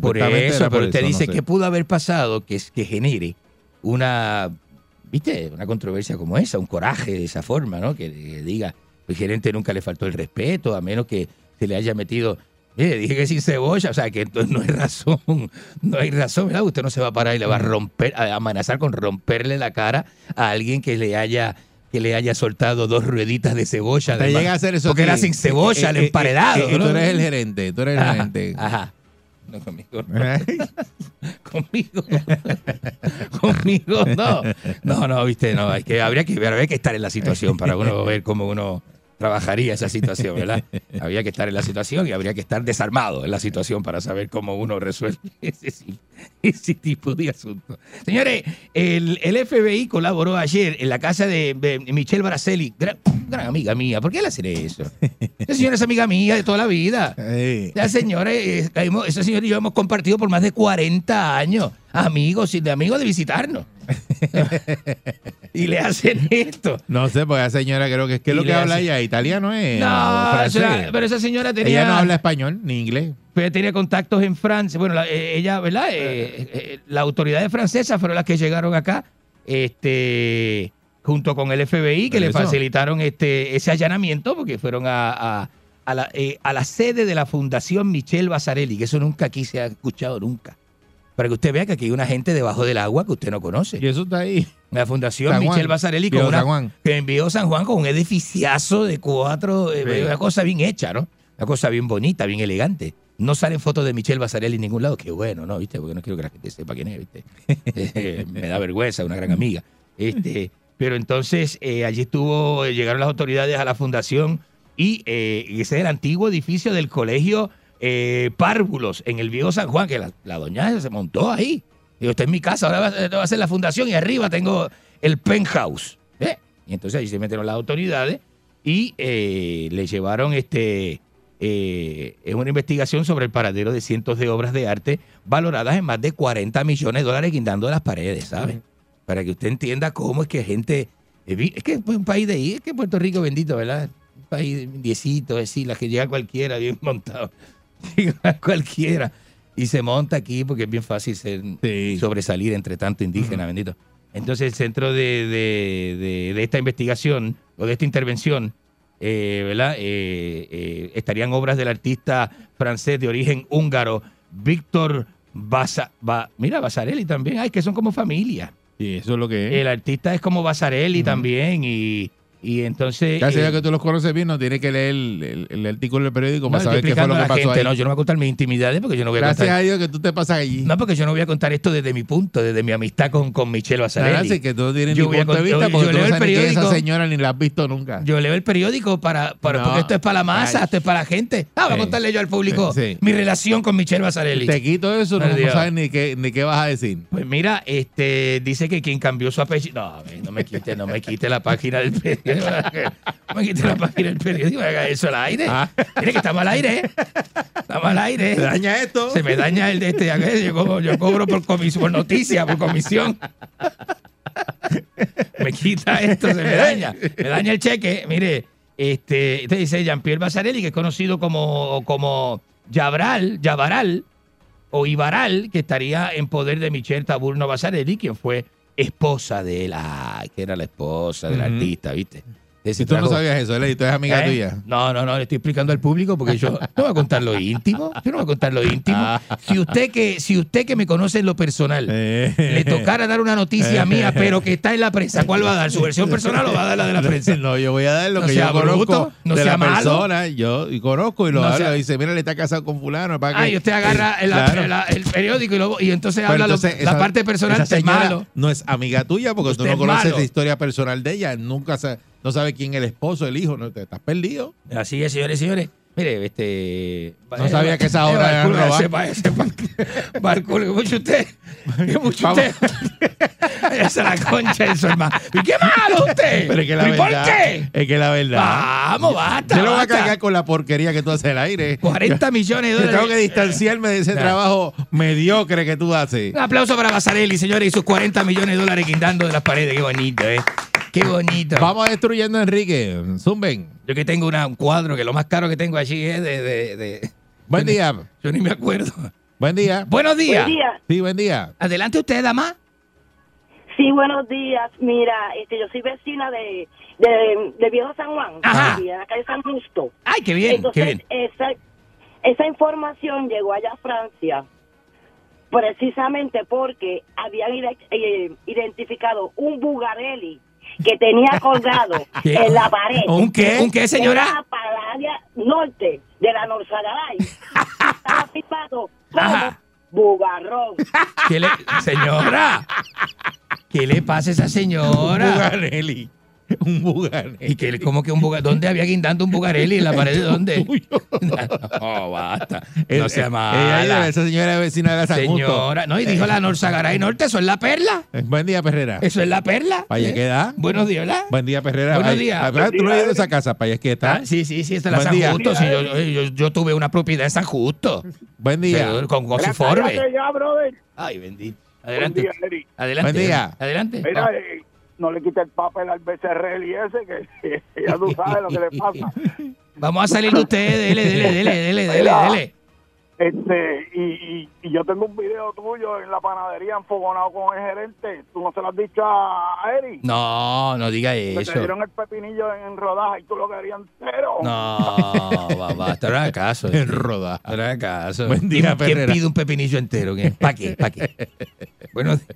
Por eso, pero por usted eso, no dice sé. que pudo haber pasado que, que genere una, ¿viste? Una controversia como esa, un coraje de esa forma, ¿no? Que, que diga, el gerente nunca le faltó el respeto, a menos que se le haya metido, mire, dije que sin cebolla, o sea, que entonces no hay razón, no hay razón, ¿verdad? Usted no se va a parar y le va a romper, a amenazar con romperle la cara a alguien que le haya que le haya soltado dos rueditas de cebolla. Te además, llega a hacer eso. Porque ti. era sin cebolla, Eh, el eh, emparedado. eh, eh, ¿no? Tú eres el gerente, tú eres el Ajá, gerente. Ajá. No, conmigo. no. conmigo. conmigo no. No, no, viste, no. Hay que, habría que ver, habría que estar en la situación para uno ver cómo uno trabajaría esa situación, ¿verdad? Habría que estar en la situación y habría que estar desarmado en la situación para saber cómo uno resuelve ese, tipo de asunto. Señores, el, el FBI colaboró ayer en la casa de, de Michelle Braceli, gran, gran amiga mía. ¿Por qué le hacen eso? Esa señora es amiga mía de toda la vida. La señora, esa señora y yo hemos compartido por más de 40 años, amigos y de amigos de visitarnos. y le hacen esto. no sé, porque la señora creo que es que lo que habla hace- ella, italiano es. No, o esa- pero esa señora tenía, Ella no habla español ni inglés. pero tenía contactos en Francia. Bueno, la- eh, ella, ¿verdad? Eh, eh, las autoridades francesas fueron las que llegaron acá, este, junto con el FBI, que le eso. facilitaron este, ese allanamiento, porque fueron a, a- a la, eh, a la sede de la Fundación Michelle Basarelli, que eso nunca aquí se ha escuchado nunca. Para que usted vea que aquí hay una gente debajo del agua que usted no conoce. Y eso está ahí. La Fundación San. Michelle Basarelli con una, San que envió San Juan con un edificiazo de cuatro, eh, Sí. una cosa bien hecha, ¿no? Una cosa bien bonita, bien elegante. No salen fotos de Michelle Basarelli en ningún lado. Qué bueno, ¿no? ¿Viste? Porque no quiero que la gente sepa quién es, ¿viste? Eh, Me da vergüenza, una gran amiga. Este, pero entonces eh, allí estuvo, llegaron las autoridades a la fundación y eh, ese es el antiguo edificio del colegio eh, párvulos en el viejo San Juan, que la, la doña se montó ahí. Digo, esta es mi casa, ahora va, a- va a ser la fundación y arriba tengo el penthouse. ¿eh? Y entonces ahí se metieron las autoridades y eh, le llevaron este eh, es una investigación sobre el paradero de cientos de obras de arte valoradas en más de 40 millones de dólares guindando las paredes, ¿sabes? Para que usted entienda cómo es que gente... eh, Es que es un país de ahí, es que Puerto Rico bendito, ¿verdad? Un país diecito, es decir, la que llega cualquiera bien montado. Cualquiera. Y se monta aquí porque es bien fácil ser, sobresalir entre tanto indígena, bendito. Entonces el centro de, de- de- de esta investigación o de esta intervención, eh, ¿verdad? Eh, eh, estarían obras del artista francés de origen húngaro, Víctor Basa, Ba- mira, Basarelli también, ay, que son como familia. Sí, eso es lo que es. El artista es como Basarelli también y, y entonces... Casi eh, ya que tú los conoces bien, no tienes que leer el, el- el artículo del periódico para saber qué fue lo que pasó gente, ahí. no, yo no voy a contar mis intimidades porque yo no voy a Gracias contar... a Dios que tú te pasas allí. No, porque yo no voy a contar esto desde mi punto, desde mi amistad con, con Michelle Basarelli. Sí, que tú tienes Yo punto de vista yo- porque yo tú leo no el es esa periódico. señora ni la has visto nunca. Yo leo el periódico para, para No. porque esto es para la masa, Ay. esto es para la gente. Ah, voy a contarle yo al público Sí. mi relación con Michelle Basarelli. Te quito eso, no, sabes ni qué, ni qué vas a decir. Pues mira, este dice que quien cambió su apellido. No, no me quite, no me quite la página del periódico. Me quite la página del periódico, haga eso al aire. Mire que estamos al aire, ¿eh? Estamos al aire. ¿Te daña esto? Se me daña el de este. Yo cobro, yo cobro por comisión, por noticia, por comisión. me quita esto, se me daña. Me daña el cheque. Mire, este, este dice Jean-Pierre Basarelli, que es conocido como, como Yabral, Yabaral o Ibaral, que estaría en poder de Michelle Taburno Basarelli, quien fue esposa de él. Ay, que era la esposa del artista, ¿viste? Si tú no sabías eso, Eli, tú eres amiga ¿Eh? tuya. No, no, no, le estoy explicando al público porque yo no voy a contar lo íntimo. Yo no voy a contar lo íntimo. Ah. Si usted que, si usted que me conoce en lo personal Eh. le tocara dar una noticia mía, pero que está en la prensa, ¿cuál va a dar? ¿Su versión personal o va a dar la de la prensa? No, yo voy a dar lo No que sea yo conozco bruto, no de sea la malo. persona. Yo y conozco y lo No hablo. sea- y dice, mira, le está casado con fulano. Para Ah, y usted agarra Eh, el, claro. la- el periódico y, lo- y entonces Pero habla lo- entonces, la parte personal esa es señora malo. No es amiga tuya porque tú no es conoces la historia personal de ella. Nunca sa- no sabes quién es el esposo, el hijo. No, estás perdido. Así es, señores señores. Mire, este. No sabía que esa obra era Barcula, robar. ese pa- ese pa- Barcula, que mucho usted. Que mucho usted. Esa es la concha de su hermano. ¿Y qué malo usted? Pero es que la ¿Y por verdad. qué? Es que la verdad. Vamos, basta. Yo lo voy a cargar con la porquería que tú haces al aire. 40 millones de Yo dólares. tengo que distanciarme de ese Nah. trabajo mediocre que tú haces. Un aplauso para Basarelli, señores, y sus 40 millones de dólares guindando de las paredes. Qué bonito, ¿eh? Qué bonito. Vamos destruyendo a Enrique. Zumben. Yo que tengo una- un cuadro que lo más caro que tengo allí es de. de- de- Buen día. Yo ni me acuerdo. Buen día. Buenos días. Buen día. Sí, buen día. Adelante usted, dama. Sí, buenos días. Mira, este, yo soy vecina de, de, de Viejo San Juan, Ajá. de la calle San Justo. Ay, qué bien, Entonces, qué bien. Esa, esa información llegó allá a Francia precisamente porque habían eh, identificado un Bugarelli que tenía colgado ¿Qué? en la pared. ¿Un qué? ¿Un qué, señora? Era para el área norte de la Norzagaray. Estaba firmado como Ajá. Bugarrón. ¿Qué le, señora, ¿qué le pasa a esa señora? Bugarelli. Un Bugarelli. ¿Y que, cómo que un Bugarelli? ¿Dónde había guindando un Bugarelli? ¿En la pared de dónde? No, basta. No sea Ella, mala. esa señora es vecina de la San Justo. Señora, no, y dijo la Norzagaray Norte, eso es la perla. Eh, Buen día, Perrera. Eso es la perla. Para allá ¿Eh? queda. Buenos días, ¿verdad? Buen día, Perrera. Buenos días. ah. Tú no has ido a esa casa, para que está. Ah, sí, sí, sí, esta es la Buen San día. Justo. sí, yo, yo, yo- yo tuve una propiedad en San Justo. Buen día. Con, brother. Ay, bendito. Adelante. Buen día, Eri. Adelante. Buen día. Adelante. No le quite el papel al becerrel y ese, que ya tú sabes lo que le pasa. Vamos a salir de ustedes. Dele, dele, dele, dele, dele. Este, y, y, y yo tengo un video tuyo en la panadería enfogonado con el gerente. ¿Tú no se lo has dicho a a Eri? No, no diga eso. te dieron el pepinillo en rodaja y tú lo querías entero. No, babá, esto era caso. En roda. Esto era caso. Buen día, ¿Quién, pide un pepinillo entero? ¿Para qué? ¿Para qué? Buenos,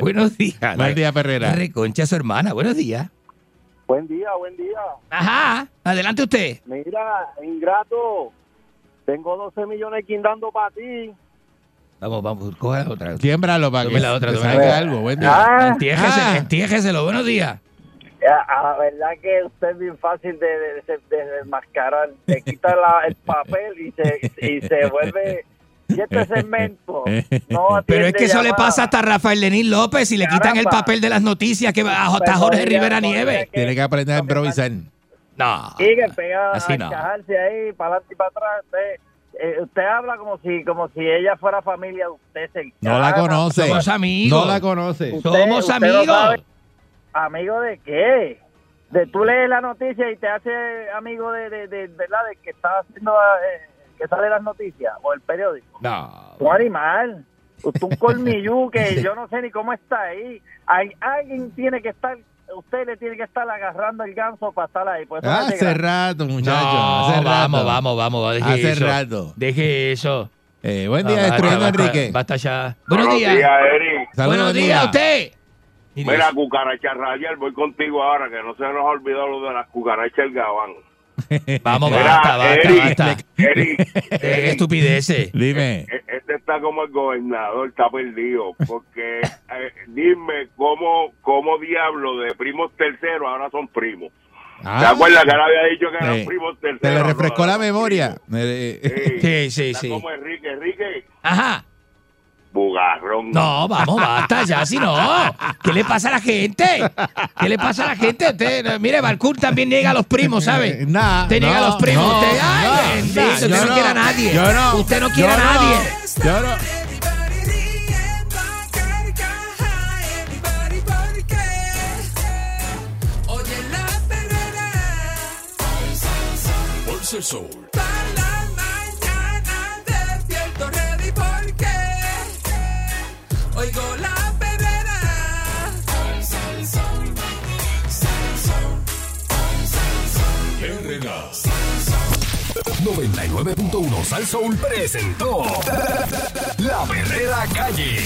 buenos días. Buen día, Perrera. Reconcha a su hermana. Buenos días. Buen día, buen día. Ajá. Adelante usted. Mira, ingrato, tengo 12 millones guindando para ti. Vamos, vamos, la otra. Siémbralo para que la otra, te salga algo. Buen día. Ah, Entiéjese, Ah. entiéjeselo. Buenos días. La verdad que usted es bien fácil de, de, de- de desmascarar. Se quita la- el papel y se, y se vuelve. Y este segmento. No Pero es que eso le pasa hasta a Rafael Lenín López y le quitan el papel de las noticias que va a J. Pero Jorge Rivera Nieves. Tiene que aprender a improvisar. No. Sí, que pega Así a no. ahí, para adelante y para atrás. Usted, eh, usted habla como si como si ella fuera familia de usted. Se No la conoce. Somos amigos. No la conoce. Usted- Somos usted no amigos. sabe- ¿Amigo de qué? De tú lees la noticia y te hace amigo de, de, de, ¿verdad? de que está haciendo, eh, que sale las noticias o el periódico. No. Un animal. Usted un colmillú que yo no sé ni cómo está ahí. Hay, alguien tiene que estar, usted le tiene que estar agarrando el ganso para estar ahí. Eso no Hace rato, muchacho. No, hace rato. vamos, vamos, vamos. Deje Hace eso. rato. Deje eso. Eh, buen día, destruyendo Enrique. Basta ya. Buenos, Buenos días. días, Eric. Saludos, Buenos días día. a usted. Mira, cucaracha Rayel, voy contigo ahora, que no se nos ha olvidado lo de las cucarachas del Gabán. Vamos, Mira, basta, basta, Eric, basta. Eric, Eh, estupideces. Dime. e- este está como el gobernador, está perdido, porque eh, dime cómo, cómo diablo de primos terceros ahora son primos. ¿Te Ah, acuerdas que él había dicho que eran Sí. primos terceros? Se le refrescó no, la memoria. primos. Eh, Sí, sí, Está sí. como Enrique, Enrique, Ajá. Bugarrón. No, vamos, basta ya, si no. ¿Qué le pasa a la gente? ¿Qué le pasa a la gente? Usted, mire, Balcour también niega a los primos, ¿sabe? Nah, Usted niega a los primos. no, usted, ay, no, bendito, nah, usted yo no, no, quiere a nadie. yo no, usted no yo quiere a no, nadie. yo no. Oye la perrera. Por el sol. Oigo la perrera. Herrera. 99.1 Sal Soul presentó La Verdadera Calle.